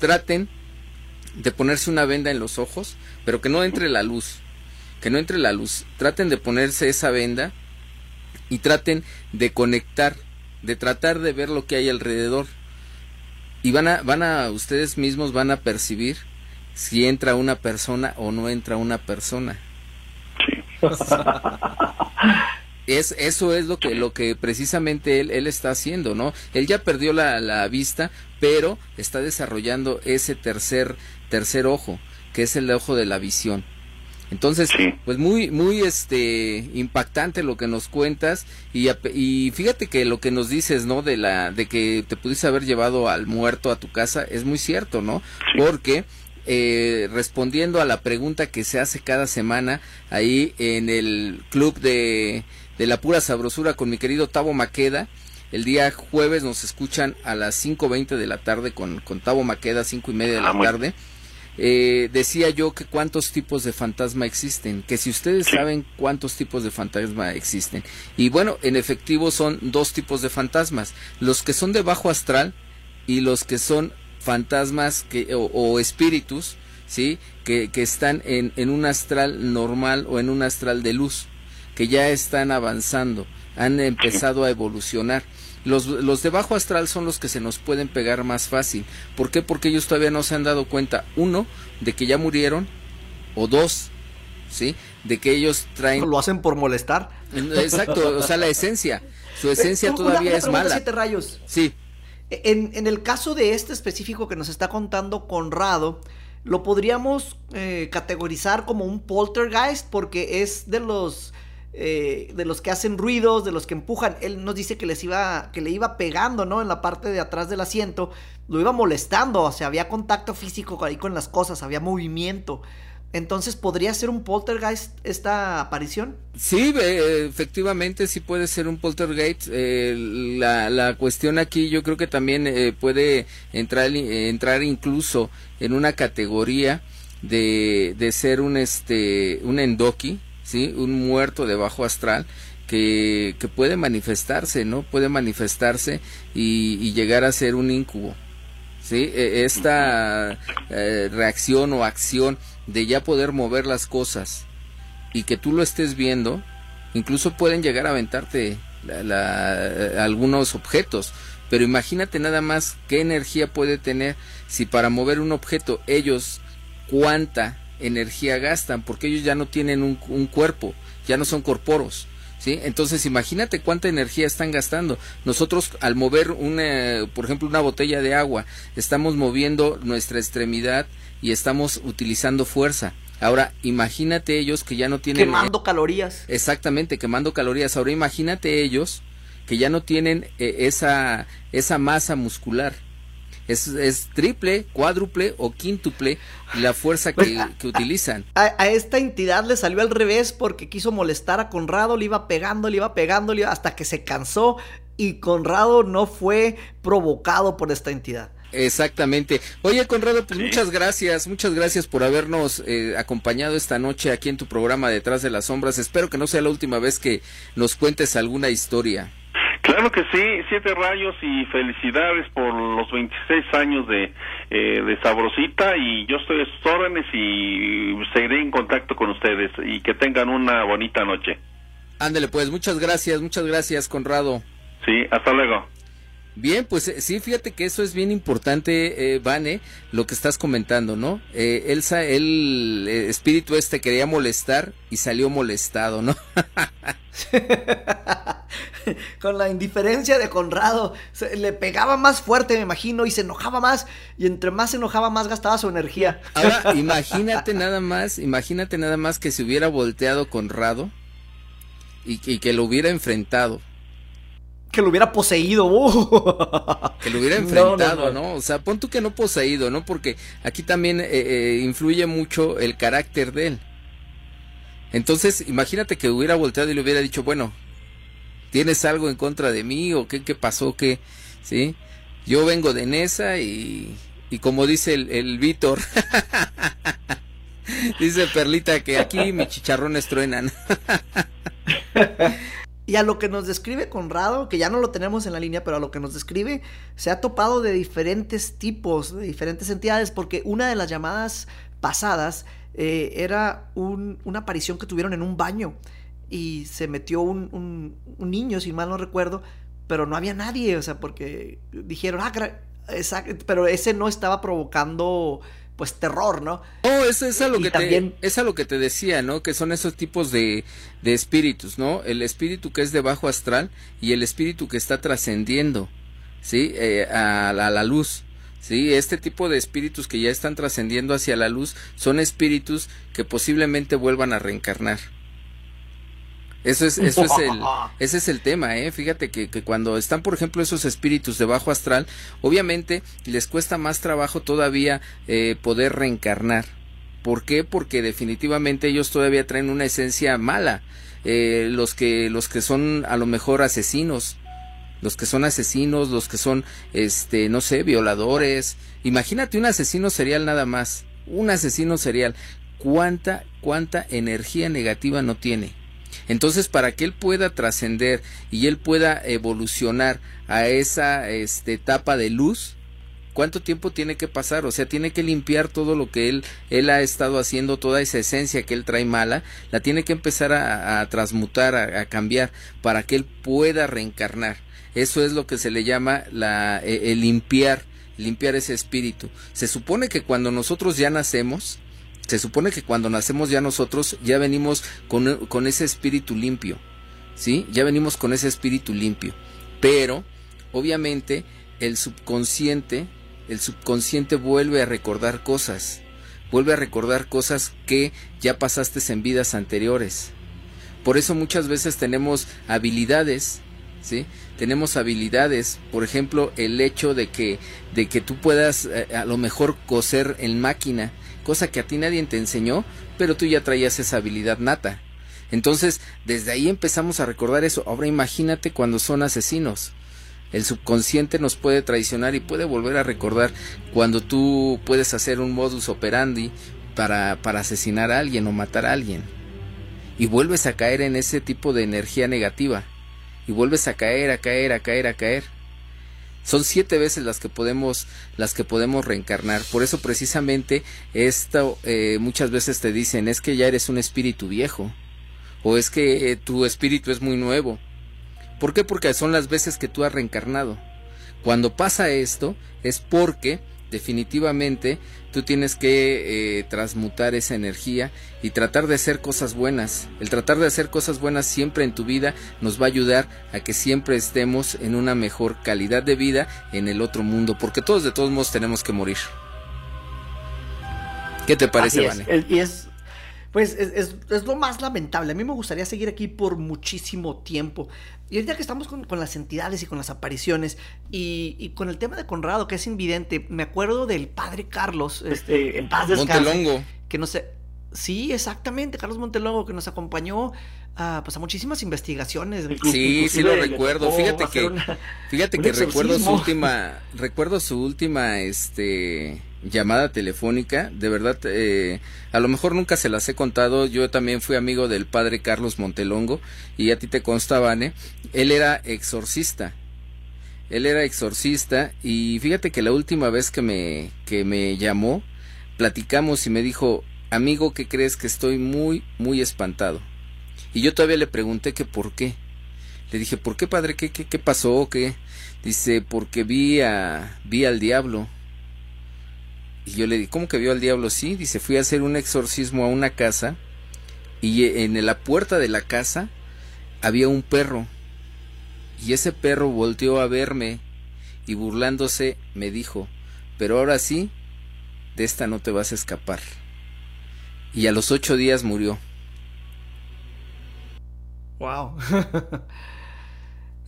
Speaker 4: traten de ponerse una venda en los ojos, pero que no entre la luz, que no entre la luz, traten de ponerse esa venda y traten de conectar, de tratar de ver lo que hay alrededor y van a, van a, ustedes mismos van a percibir si entra una persona o no entra una persona.
Speaker 6: Sí.
Speaker 4: es, eso es lo que, lo que precisamente él, él está haciendo, ¿no? Él ya perdió la, la vista, pero está desarrollando ese tercer, tercer ojo, que es el ojo de la visión. Entonces,
Speaker 6: Sí.
Speaker 4: pues muy, muy este impactante lo que nos cuentas y, y fíjate que lo que nos dices, ¿no? De la, de que te pudiste haber llevado al muerto a tu casa es muy cierto, ¿no?
Speaker 6: Sí.
Speaker 4: Porque eh, respondiendo a la pregunta que se hace cada semana ahí en el club de, de la pura sabrosura con mi querido Tavo Maqueda, el día jueves nos escuchan a las 5.20 de la tarde con, con Tavo Maqueda, cinco y media de
Speaker 6: Ah,
Speaker 4: la
Speaker 6: muy-
Speaker 4: tarde. Eh, decía yo que cuántos tipos de fantasma existen, que si ustedes
Speaker 6: Sí.
Speaker 4: saben cuántos tipos de fantasma existen. Y bueno, en efectivo son dos tipos de fantasmas, los que son de bajo astral y los que son fantasmas que, o, o espíritus, ¿sí? Que, que están en, en un astral normal o en un astral de luz, que ya están avanzando, han empezado a evolucionar. Los, los de bajo astral son los que se nos pueden pegar más fácil. ¿Por qué? Porque ellos todavía no se han dado cuenta, uno, de que ya murieron, o dos, ¿sí? De que ellos traen...
Speaker 5: Lo hacen por molestar.
Speaker 4: Exacto, o sea, la esencia. Su esencia
Speaker 5: Eh, una-
Speaker 4: todavía
Speaker 5: una
Speaker 4: es mala.
Speaker 5: Siete rayos.
Speaker 4: Sí,
Speaker 5: En, en el caso de este específico que nos está contando Conrado, lo podríamos eh, categorizar como un poltergeist porque es de los eh, de los que hacen ruidos, de los que empujan. Él nos dice que les iba que le iba pegando, ¿no? En la parte de atrás del asiento, lo iba molestando, o sea, había contacto físico ahí con las cosas, había movimiento. Entonces, ¿podría ser un poltergeist esta aparición?
Speaker 4: Sí, efectivamente sí puede ser un poltergeist. Eh, la, la cuestión aquí yo creo que también eh, puede entrar, entrar incluso en una categoría de, de ser un este un endoki, sí, un muerto de bajo astral que, que puede manifestarse, ¿no? Puede manifestarse y, y llegar a ser un incubo. ¿sí? E- Esta eh, reacción o acción de ya poder mover las cosas y que tú lo estés viendo, incluso pueden llegar a aventarte la- la- algunos objetos. Pero imagínate nada más qué energía puede tener si para mover un objeto ellos cuánta energía gastan, porque ellos ya no tienen un, un cuerpo, ya no son corporos. ¿Sí? Entonces imagínate cuánta energía están gastando. Nosotros al mover una, por ejemplo, una botella de agua, estamos moviendo nuestra extremidad y estamos utilizando fuerza. Ahora, imagínate ellos que ya no tienen
Speaker 5: Quemando calorías.
Speaker 4: Exactamente, quemando calorías. Ahora imagínate ellos que ya no tienen eh, esa, esa masa muscular. Es, es triple, cuádruple o quíntuple la fuerza que,
Speaker 5: Pues,
Speaker 4: que utilizan.
Speaker 5: A, a esta entidad le salió al revés porque quiso molestar a Conrado, le iba pegando, le iba pegando, le iba- hasta que se cansó y Conrado no fue provocado por esta entidad.
Speaker 4: Exactamente. Oye, Conrado, pues
Speaker 6: Sí.
Speaker 4: muchas gracias, muchas gracias por habernos eh, acompañado esta noche aquí en tu programa Detrás de las Sombras. Espero que no sea la última vez que nos cuentes alguna historia.
Speaker 6: Claro que sí, siete rayos y felicidades por los 26 años de, eh, de Sabrosita y yo estoy a sus órdenes y seguiré en contacto con ustedes y que tengan una bonita noche.
Speaker 4: Ándale, pues, muchas gracias, muchas gracias, Conrado.
Speaker 6: Sí, hasta luego.
Speaker 4: Bien, pues eh, sí, fíjate que eso es bien importante, eh, Vane, lo que estás comentando, ¿no? Eh, Elsa, el eh, espíritu este quería molestar y salió molestado, ¿no?
Speaker 5: Con la indiferencia de Conrado, se- le pegaba más fuerte, me imagino, y se enojaba más, y entre más se enojaba, más gastaba su energía.
Speaker 4: Ahora, imagínate nada más, imagínate nada más que se hubiera volteado Conrado y, y que lo hubiera enfrentado,
Speaker 5: Que lo hubiera poseído. uh.
Speaker 4: que lo hubiera
Speaker 5: No, no,
Speaker 4: enfrentado,
Speaker 5: no.
Speaker 4: no, O sea, pon tú que no poseído, ¿no? Porque aquí también eh, eh, influye mucho el carácter de él. Entonces, imagínate que hubiera volteado y le hubiera dicho, bueno, ¿tienes algo en contra de mí o qué, qué pasó? ¿Qué? ¿Sí? Yo vengo de Nesa y, y como dice el, el Víctor, dice Perlita que aquí mis chicharrones truenan.
Speaker 5: Y a lo que nos describe Conrado, que ya no lo tenemos en la línea, pero a lo que nos describe, se ha topado de diferentes tipos, de diferentes entidades, porque una de las llamadas pasadas eh, era un- una aparición que tuvieron en un baño y se metió un, un- un niño, si mal no recuerdo, pero no había nadie, o sea, porque dijeron, ah, esa- pero ese no estaba provocando, pues, terror, ¿no?
Speaker 4: No, eso es a lo
Speaker 5: Y
Speaker 4: que
Speaker 5: también-
Speaker 4: te, es a lo que te decía, ¿no? Que son esos tipos de, de espíritus, ¿no? El espíritu que es de bajo astral y el espíritu que está trascendiendo, ¿sí? Eh, a, a la luz, ¿sí? Este tipo de espíritus que ya están trascendiendo hacia la luz son espíritus que posiblemente vuelvan a reencarnar. Eso es, eso es el, ese es el tema, ¿eh? Fíjate que, que cuando están, por ejemplo, esos espíritus de bajo astral, obviamente les cuesta más trabajo todavía eh, poder reencarnar. ¿Por qué? Porque definitivamente ellos todavía traen una esencia mala. Eh, los que los que son a lo mejor asesinos, los que son asesinos, los que son este no sé, violadores. Imagínate un asesino serial nada más, un asesino serial. ¿Cuánta cuánta energía negativa no tiene? Entonces, para que él pueda trascender y él pueda evolucionar a esa este, etapa de luz, ¿cuánto tiempo tiene que pasar? O sea, tiene que limpiar todo lo que él, él ha estado haciendo, toda esa esencia que él trae mala, la tiene que empezar a, transmutar, a, cambiar, para que él pueda reencarnar. Eso es lo que se le llama la, eh, el limpiar, limpiar ese espíritu. Se supone que cuando nosotros ya nacemos, se supone que cuando nacemos ya nosotros ya venimos con, con ese espíritu limpio, ¿sí? Ya venimos con ese espíritu limpio. Pero, obviamente, el subconsciente, el subconsciente vuelve a recordar cosas, vuelve a recordar cosas que ya pasaste en vidas anteriores. Por eso muchas veces tenemos habilidades, ¿sí? Tenemos habilidades, por ejemplo, el hecho de que, de que tú puedas eh, a lo mejor coser en máquina, cosa que a ti nadie te enseñó, pero tú ya traías esa habilidad nata. Entonces, desde ahí empezamos a recordar eso. Ahora imagínate cuando son asesinos. El subconsciente nos puede traicionar y puede volver a recordar cuando tú puedes hacer un modus operandi para, para asesinar a alguien o matar a alguien. Y vuelves a caer en ese tipo de energía negativa. Y vuelves a caer, a caer, a caer, a caer. Son siete veces las que podemos, las que podemos reencarnar. Por eso precisamente esto eh, muchas veces te dicen es que ya eres un espíritu viejo o es que eh, tu espíritu es muy nuevo. ¿Por qué? Porque son las veces que tú has reencarnado. Cuando pasa esto es porque definitivamente tú tienes que eh, transmutar esa energía y tratar de hacer cosas buenas. El tratar de hacer cosas buenas siempre en tu vida nos va a ayudar a que siempre estemos en una mejor calidad de vida en el otro mundo, porque todos de todos modos tenemos que morir. ¿Qué te parece. Vane?
Speaker 5: Y es, Pues es, lo más lamentable. A mí me gustaría seguir aquí por muchísimo tiempo. Y ahorita que estamos con, las entidades y con las apariciones y, con el tema de Conrado, que es invidente, me acuerdo del padre Carlos, este, en paz
Speaker 4: Montelongo.
Speaker 5: Que no sé. Sí, exactamente, Carlos Montelongo, que nos acompañó a, pues a muchísimas investigaciones.
Speaker 4: Sí, sí lo recuerdo. Fíjate que, fíjate que recuerdo su última, recuerdo su última, este, llamada telefónica, de verdad, eh, a lo mejor nunca se las he contado, yo también fui amigo del padre Carlos Montelongo y a ti te consta, Vane, él era exorcista, él era exorcista y fíjate que la última vez que me, que me llamó, platicamos y me dijo, amigo, ¿qué crees que estoy muy, muy espantado? Y yo todavía le pregunté que por qué. Le dije, ¿por qué padre? ¿Qué, qué, qué pasó? ¿Qué? Dice, porque vi a, vi al diablo y yo le dije, ¿cómo que vio al diablo? Sí, dice, fui a hacer un exorcismo a una casa y en la puerta de la casa había un perro. Y ese perro volteó a verme y burlándose me dijo, pero ahora sí, de esta no te vas a escapar. Y a los ocho días murió.
Speaker 5: Wow.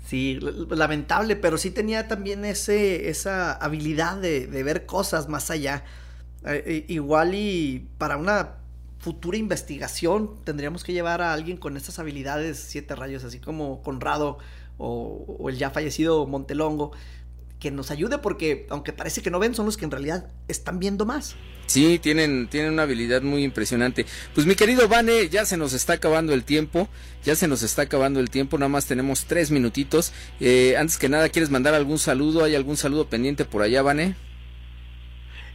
Speaker 5: Sí, lamentable, pero sí tenía también ese, esa habilidad de, ver cosas más allá. Eh, igual y para una futura investigación tendríamos que llevar a alguien con estas habilidades siete rayos, así como Conrado o, o el ya fallecido Montelongo, que nos ayude porque aunque parece que no ven, son los que en realidad están viendo más.
Speaker 4: Sí, tienen, tienen una habilidad muy impresionante. Pues mi querido Vane, ya se nos está acabando el tiempo, ya se nos está acabando el tiempo, nada más tenemos tres minutitos. Eh, antes que nada, ¿quieres mandar algún saludo? ¿Hay algún saludo pendiente por allá, Vane?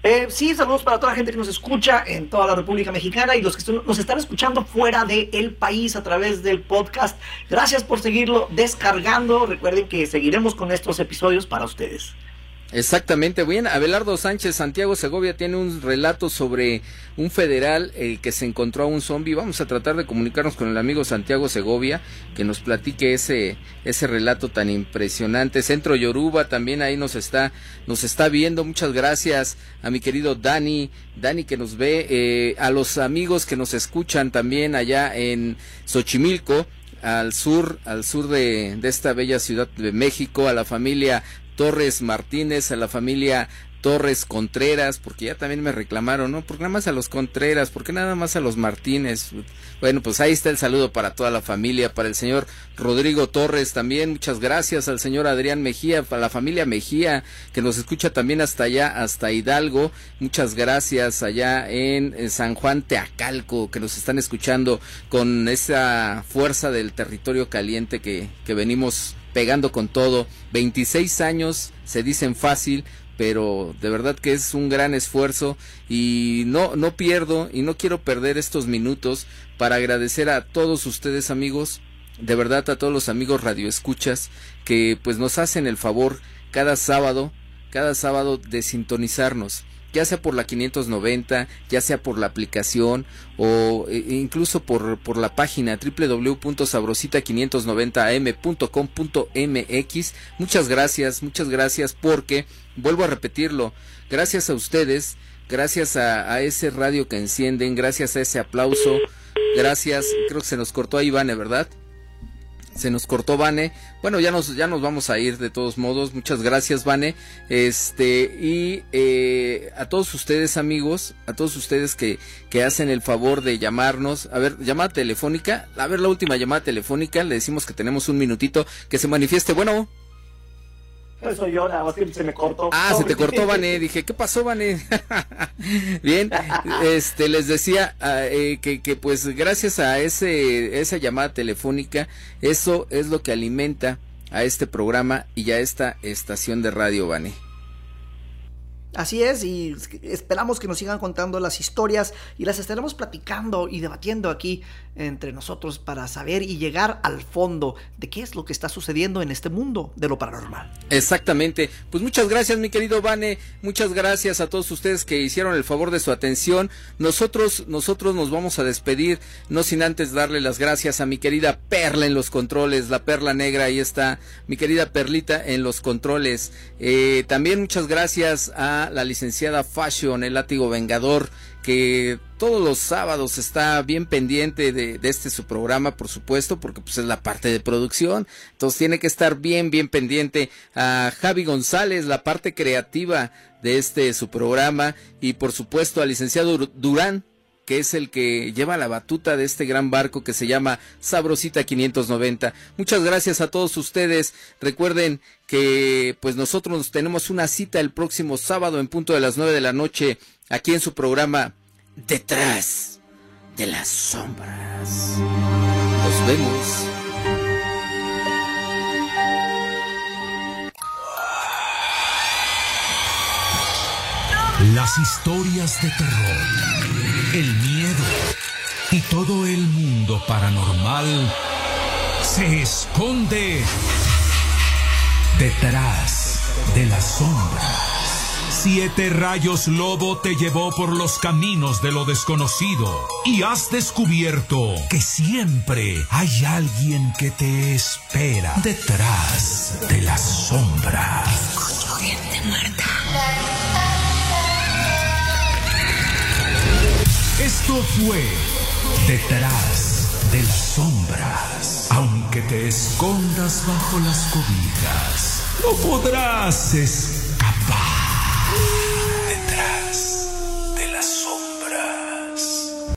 Speaker 5: Eh, sí, saludos para toda la gente que nos escucha en toda la República Mexicana y los que nos están escuchando fuera del país a través del podcast. Gracias por seguirlo descargando. Recuerden que seguiremos con estos episodios para ustedes.
Speaker 4: Exactamente, bien, Abelardo Sánchez Santiago Segovia tiene un relato sobre un federal el que se encontró a un zombie. Vamos a tratar de comunicarnos con el amigo Santiago Segovia que nos platique ese ese relato tan impresionante. Centro Yoruba también ahí nos está nos está viendo. Muchas gracias a mi querido Dani, Dani que nos ve, eh, a los amigos que nos escuchan también allá en Xochimilco al sur, al sur de, de, esta bella ciudad de México, a la familia Torres Martínez, a la familia Torres Contreras, porque ya también me reclamaron, ¿no? ¿Por qué nada más a los Contreras? ¿Por qué nada más a los Martínez? Bueno, pues ahí está el saludo para toda la familia, para el señor Rodrigo Torres también, muchas gracias al señor Adrián Mejía, para la familia Mejía, que nos escucha también hasta allá, hasta Hidalgo, muchas gracias allá en, San Juan Teacalco, que nos están escuchando con esa fuerza del territorio caliente que, que venimos pegando con todo. 26 años se dicen fácil, pero de verdad que es un gran esfuerzo y no no pierdo y no quiero perder estos minutos para agradecer a todos ustedes amigos, de verdad a todos los amigos radioescuchas que pues nos hacen el favor cada sábado, cada sábado de sintonizarnos ya sea por la 590, ya sea por la aplicación o e, e incluso por, por la página www.sabrosita590am.com.mx. Muchas gracias, muchas gracias porque, vuelvo a repetirlo, gracias a ustedes, gracias a, ese radio que encienden, gracias a ese aplauso, gracias, creo que se nos cortó ahí, Vane, ¿verdad? Se nos cortó Vane. Bueno, ya nos, ya nos vamos a ir de todos modos. Muchas gracias, Vane. Este, y eh, a todos ustedes, amigos, a todos ustedes que, que hacen el favor de llamarnos. A ver, llamada telefónica. A ver, la última llamada telefónica. Le decimos que tenemos un minutito que se manifieste. Bueno.
Speaker 5: Eso yo, nada más que se me cortó.
Speaker 4: Ah, se te cortó, Vané. Dije, ¿qué pasó, Vané? Bien, este, les decía ah, eh, que, que, pues gracias a ese, esa llamada telefónica, eso es lo que alimenta a este programa y a esta estación de radio, Vané.
Speaker 5: Así es, y esperamos que nos sigan contando las historias y las estaremos platicando y debatiendo aquí entre nosotros para saber y llegar al fondo de qué es lo que está sucediendo en este mundo de lo paranormal.
Speaker 4: Exactamente. Pues muchas gracias, mi querido Vane. Muchas gracias a todos ustedes que hicieron el favor de su atención. Nosotros, nosotros nos vamos a despedir, no sin antes darle las gracias a mi querida Perla en los controles, la Perla Negra, ahí está, mi querida Perlita en los controles. Eh, también muchas gracias a la licenciada Fashion, el látigo vengador que todos los sábados está bien pendiente de, este su programa, por supuesto, porque pues es la parte de producción. Entonces tiene que estar bien, bien pendiente a Javi González, la parte creativa de este su programa, y por supuesto al licenciado Durán, que es el que lleva la batuta de este gran barco que se llama Sabrosita 590. Muchas gracias a todos ustedes. Recuerden que pues nosotros tenemos una cita el próximo sábado en punto de las 9 de la noche aquí en su programa Detrás de las sombras. Nos vemos.
Speaker 2: Las historias de terror el miedo y todo el mundo paranormal se esconde detrás de la sombra. Siete rayos lobo te llevó por los caminos de lo desconocido y has descubierto que siempre hay alguien que te espera detrás de la sombra.
Speaker 3: Escucho gente muerta.
Speaker 2: Esto fue Detrás de las sombras. Aunque te escondas bajo las cobijas, no podrás escapar Yeah.